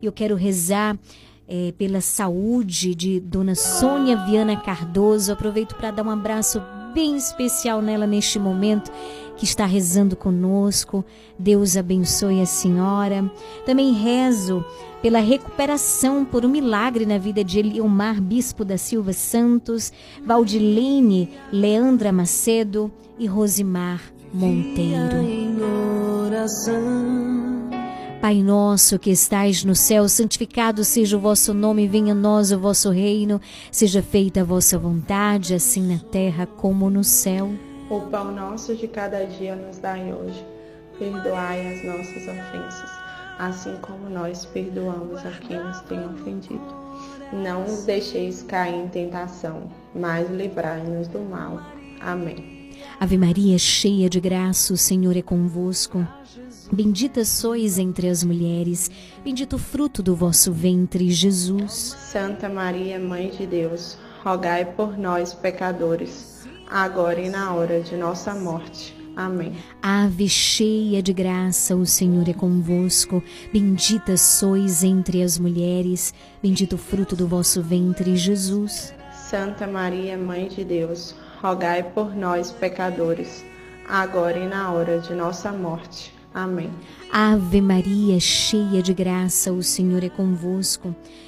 Eu quero rezar eh, pela saúde de Dona Sônia Viana Cardoso. Aproveito para dar um abraço bem especial nela neste momento que está rezando conosco. Deus abençoe a senhora. Também rezo pela recuperação, por um milagre na vida de Eliomar Bispo da Silva Santos, Valdilene Leandra Macedo e Rosimar Monteiro. Em oração. Pai nosso que estais no céu, santificado seja o vosso nome, venha a nós o vosso reino, seja feita a vossa vontade, assim na terra como no céu. O pão nosso de cada dia nos dai hoje. Perdoai as nossas ofensas, assim como nós perdoamos a quem nos tem ofendido. Não nos deixeis cair em tentação, mas livrai-nos do mal. Amém. Ave Maria, cheia de graça, o Senhor é convosco. Bendita sois entre as mulheres, bendito o fruto do vosso ventre, Jesus. Santa Maria, Mãe de Deus, rogai por nós, pecadores, agora e na hora de nossa morte. Amém. Ave cheia de graça, o Senhor é convosco. Bendita sois entre as mulheres, bendito o fruto do vosso ventre, Jesus. Santa Maria, Mãe de Deus, rogai por nós, pecadores, agora e na hora de nossa morte. Amém. Ave Maria, cheia de graça, o Senhor é convosco.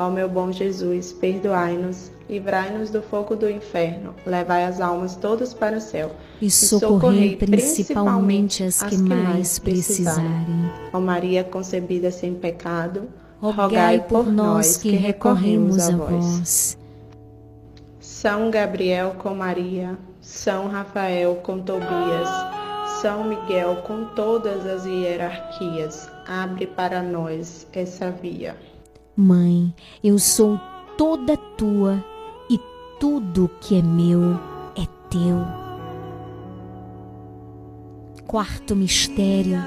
Ó meu bom Jesus, perdoai-nos, livrai-nos do fogo do inferno, levai as almas todas para o céu e socorrei principalmente as que mais precisarem. Ó Maria concebida sem pecado, rogai por nós que recorremos a vós. São Gabriel com Maria, São Rafael com Tobias, São Miguel com todas as hierarquias, abre para nós essa via. Mãe, eu sou toda tua e tudo que é meu é teu. Quarto mistério.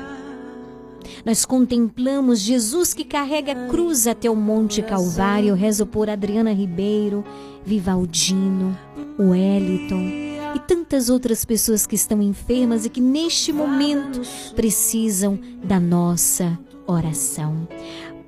Nós contemplamos Jesus que carrega a cruz até o Monte Calvário. rezo por Adriana Ribeiro, Vivaldino, Wellington e tantas outras pessoas que estão enfermas e que neste momento precisam da nossa oração.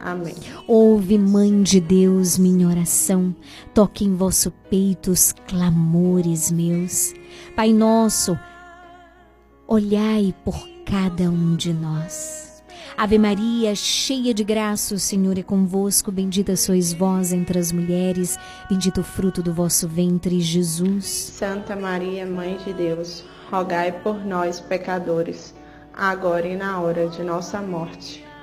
Amém. Ouve, Mãe de Deus, minha oração. Toque em vosso peito os clamores meus. Pai nosso, olhai por cada um de nós. Ave Maria, cheia de graça, o Senhor é convosco. Bendita sois vós entre as mulheres. Bendito o fruto do vosso ventre, Jesus. Santa Maria, Mãe de Deus, rogai por nós, pecadores, agora e na hora de nossa morte.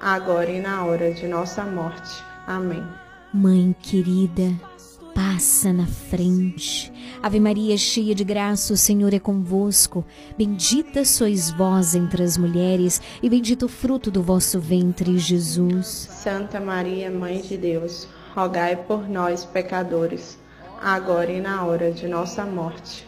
agora e na hora de nossa morte. Amém. Mãe querida, passa na frente. Ave Maria, cheia de graça, o Senhor é convosco. Bendita sois vós entre as mulheres, e bendito o fruto do vosso ventre, Jesus. Santa Maria, Mãe de Deus, rogai por nós, pecadores, agora e na hora de nossa morte.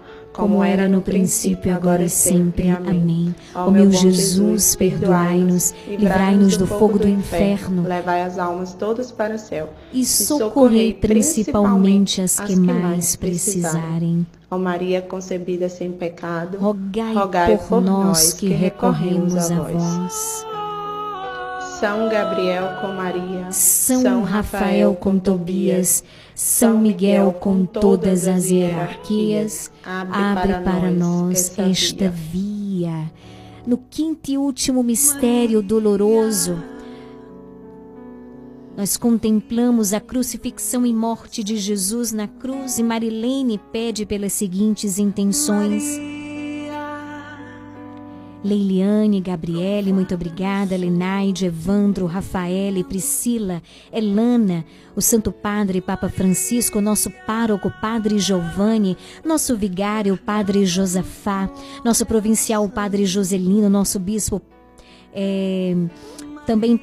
como era no princípio, agora e sempre. Amém. Ó meu Jesus, perdoai-nos, livrai-nos do fogo do inferno, levai as almas todas para o céu e socorrei principalmente as que mais precisarem. Ó Maria concebida sem pecado, rogai, rogai por, por, nós que recorremos a vós. São Gabriel com Maria, São, São Rafael com Tobias, São Miguel com todas as hierarquias, abre para nós esta via. No quinto e último mistério doloroso, nós contemplamos a crucifixão e morte de Jesus na cruz e Marilene pede pelas seguintes intenções. Leiliane, Gabriele, muito obrigada. Lenaide, Evandro, Rafael, Priscila, Elana, o Santo Padre Papa Francisco, nosso pároco Padre Giovanni, nosso vigário Padre Josafá, nosso provincial Padre Joselino, nosso bispo é, também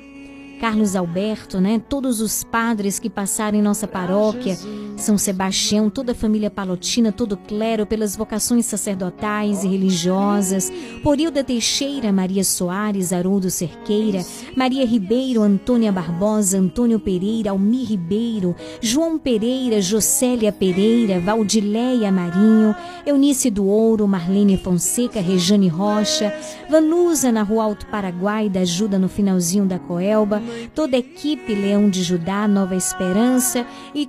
Carlos Alberto, né? Todos os padres que passaram em nossa paróquia, São Sebastião, toda a família palotina, todo o clero, pelas vocações sacerdotais e religiosas, Porilda Teixeira, Maria Soares, Haroldo Cerqueira, Maria Ribeiro, Antônia Barbosa, Antônio Pereira, Almir Ribeiro, João Pereira, Jocélia Pereira, Valdileia Marinho, Eunice do Ouro, Marlene Fonseca, Rejane Rocha, Vanusa na Rua Alto Paraguai, da ajuda no finalzinho da Coelba, toda a equipe Leão de Judá, Nova Esperança e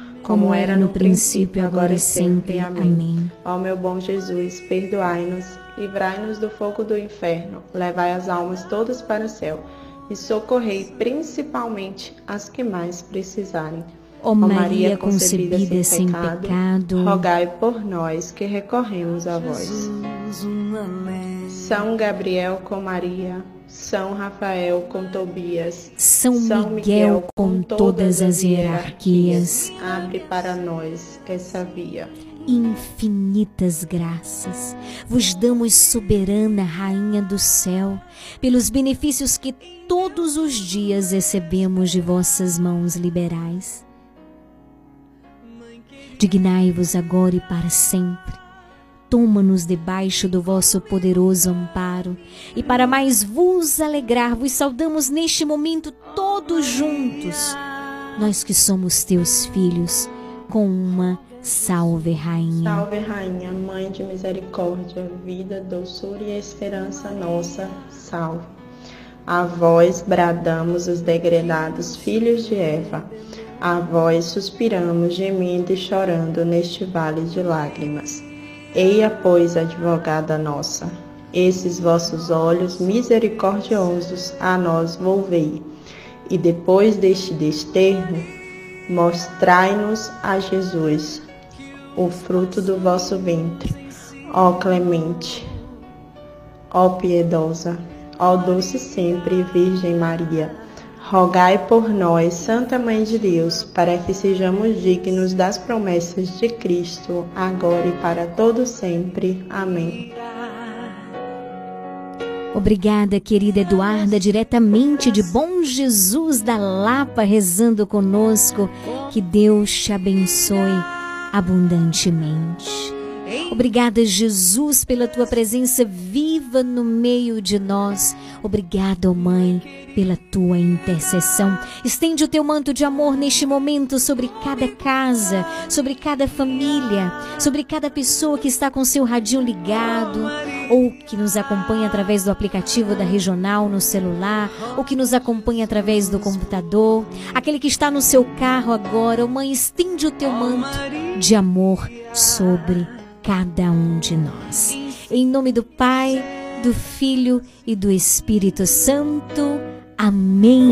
como era no princípio, agora e sempre. Amém. Ó meu bom Jesus, perdoai-nos, livrai-nos do fogo do inferno, levai as almas todas para o céu e socorrei principalmente as que mais precisarem Ó Maria concebida sem pecado, rogai por nós que recorremos a vós. São Gabriel com Maria, São Rafael com Tobias, São Miguel com todas as hierarquias, abre para nós essa via. infinitas graças vos damos, soberana Rainha do céu, pelos benefícios que todos os dias recebemos de vossas mãos liberais. Dignai-vos agora e para sempre. Toma-nos debaixo do vosso poderoso amparo, e para mais vos alegrar, vos saudamos neste momento todos juntos, nós que somos teus filhos, com uma Salve, Rainha. Salve, Rainha, Mãe de misericórdia, vida, doçura e esperança nossa, salve. A vós bradamos os degredados filhos de Eva, a vós suspiramos, gemendo e chorando neste vale de lágrimas. Eia, pois, advogada nossa, esses vossos olhos misericordiosos a nós volvei, e depois deste desterro, mostrai-nos a Jesus, o fruto do vosso ventre. Ó clemente, ó piedosa, ó doce sempre Virgem Maria, rogai por nós, Santa Mãe de Deus, para que sejamos dignos das promessas de Cristo, agora e para todo sempre. Amém. Obrigada, querida Eduarda, diretamente de Bom Jesus da Lapa, rezando conosco. Que Deus te abençoe abundantemente. Obrigada, Jesus, pela tua presença viva no meio de nós. Obrigada, oh Mãe, pela tua intercessão. Estende o teu manto de amor neste momento sobre cada casa, sobre cada família, sobre cada pessoa que está com seu radinho ligado ou que nos acompanha através do aplicativo da Regional no celular, ou que nos acompanha através do computador, aquele que está no seu carro agora, oh mãe, estende o teu manto de amor sobre cada um de nós. Em nome do Pai, do Filho e do Espírito Santo. Amém.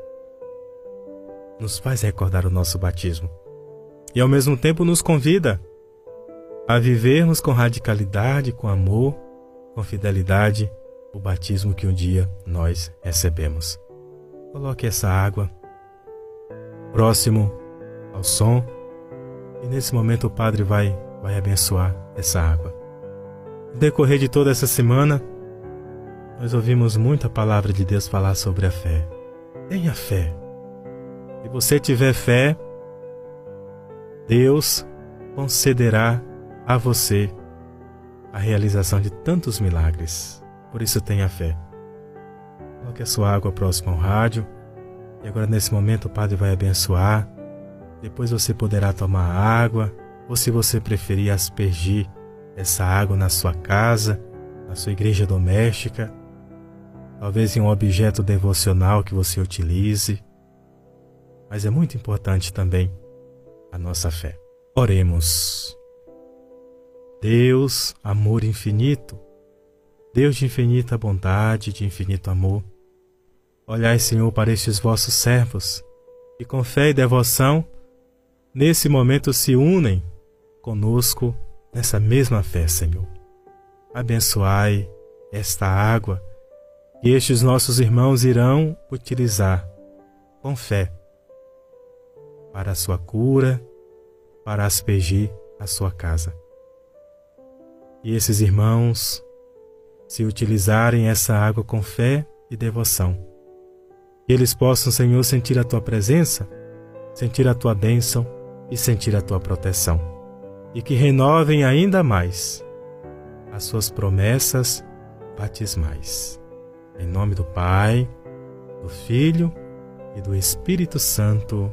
Nos faz recordar o nosso batismo. E ao mesmo tempo nos convida a vivermos com radicalidade, com amor, com fidelidade o batismo que um dia nós recebemos. Coloque essa água próximo ao som e nesse momento o Padre vai, vai abençoar essa água. No decorrer de toda essa semana, nós ouvimos muita palavra de Deus falar sobre a fé. Tenha fé. Se você tiver fé, Deus concederá a você a realização de tantos milagres. Por isso tenha fé. Coloque a sua água próxima ao rádio. E agora, nesse momento, o Padre vai abençoar. Depois você poderá tomar água, ou se você preferir, aspergir essa água na sua casa, na sua igreja doméstica, talvez em um objeto devocional que você utilize. Mas é muito importante também a nossa fé. Oremos. Deus, amor infinito, Deus de infinita bondade, de infinito amor, olhai, Senhor, para estes vossos servos, que com fé e devoção, nesse momento se unem conosco nessa mesma fé, Senhor. Abençoai esta água que estes nossos irmãos irão utilizar com fé para a sua cura, para aspergir a sua casa e esses irmãos se utilizarem essa água com fé e devoção. Que eles possam, Senhor, sentir a tua presença, sentir a tua bênção e sentir a tua proteção. E que renovem ainda mais as suas promessas batismais. Em nome do Pai, do Filho e do Espírito Santo.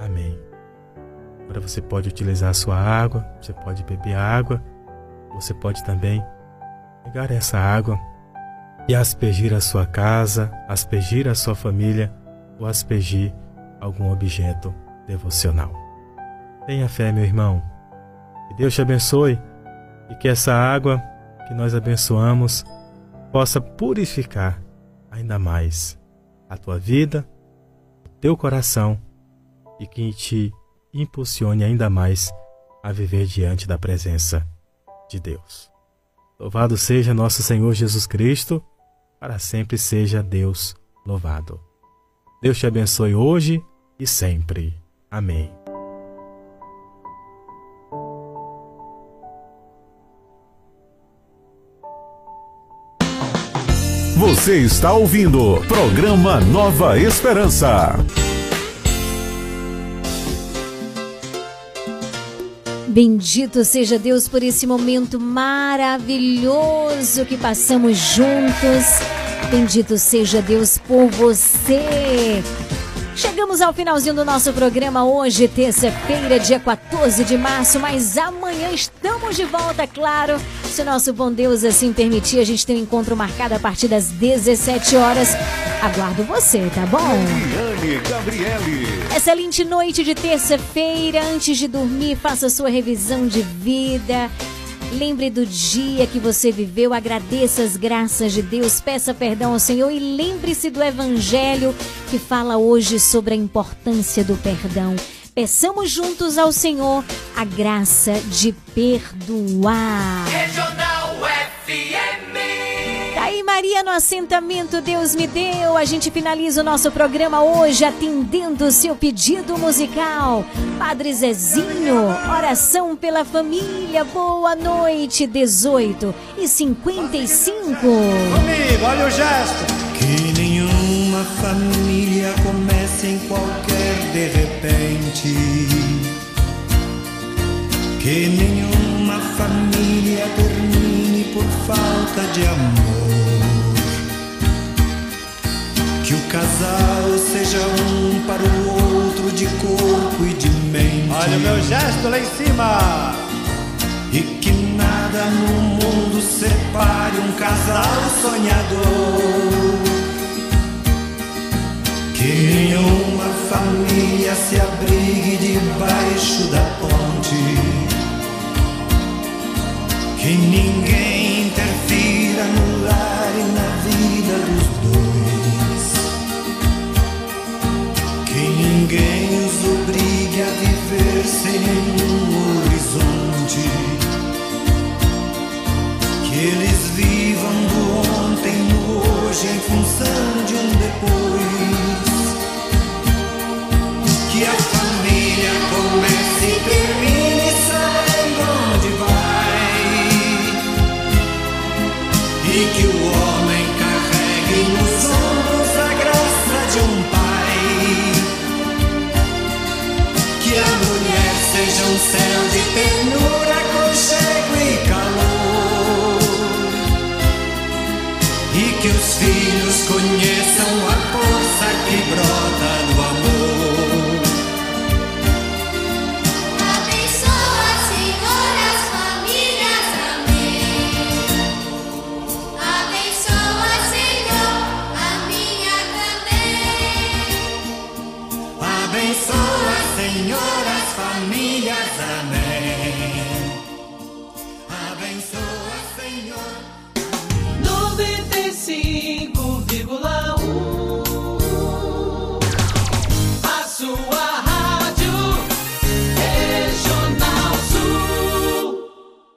Amém. Agora você pode utilizar a sua água, você pode beber água você pode também pegar essa água e aspergir a sua casa, aspergir a sua família ou aspergir algum objeto devocional. Tenha fé, meu irmão. Que Deus te abençoe e que essa água que nós abençoamos possa purificar ainda mais a tua vida, o teu coração e que te impulsione ainda mais a viver diante da presença de Deus. Louvado seja nosso Senhor Jesus Cristo, para sempre seja Deus louvado. Deus te abençoe hoje e sempre. Amém. Você está ouvindo programa Nova Esperança. Bendito seja Deus por esse momento maravilhoso que passamos juntos. Bendito seja Deus por você. Chegamos ao finalzinho do nosso programa hoje, terça-feira, dia 14 de março, mas amanhã estamos de volta, claro. Se o nosso bom Deus assim permitir, a gente tem um encontro marcado a partir das 17 horas. Aguardo você, tá bom? Eliane Gabriele. Excelente noite de terça-feira. Antes de dormir, faça sua revisão de vida Lembre do dia que você viveu, agradeça as graças de Deus, peça perdão ao Senhor e lembre-se do Evangelho que fala hoje sobre a importância do perdão. Peçamos juntos ao Senhor a graça de perdoar. Regional Maria, no assentamento Deus me deu. A gente finaliza o nosso programa hoje atendendo o seu pedido musical. Padre Zezinho, oração pela família. Boa noite, 18 e 55. Comigo, olha o gesto. Que nenhuma família comece em qualquer de repente. Que nenhuma família termine por falta de amor. Casal seja um para o outro de corpo e de mente. Olha o meu gesto lá em cima. E que nada no mundo separe um casal sonhador. Que nenhuma família se abrigue debaixo da ponte. Que ninguém interfira no lar e na ninguém os obrigue a viver sem nenhum horizonte. Que eles vivam do ontem no hoje em função de um depois. Que a família comece céu de ternura, aconchego e calor. E que os filhos conheçam a força que brota.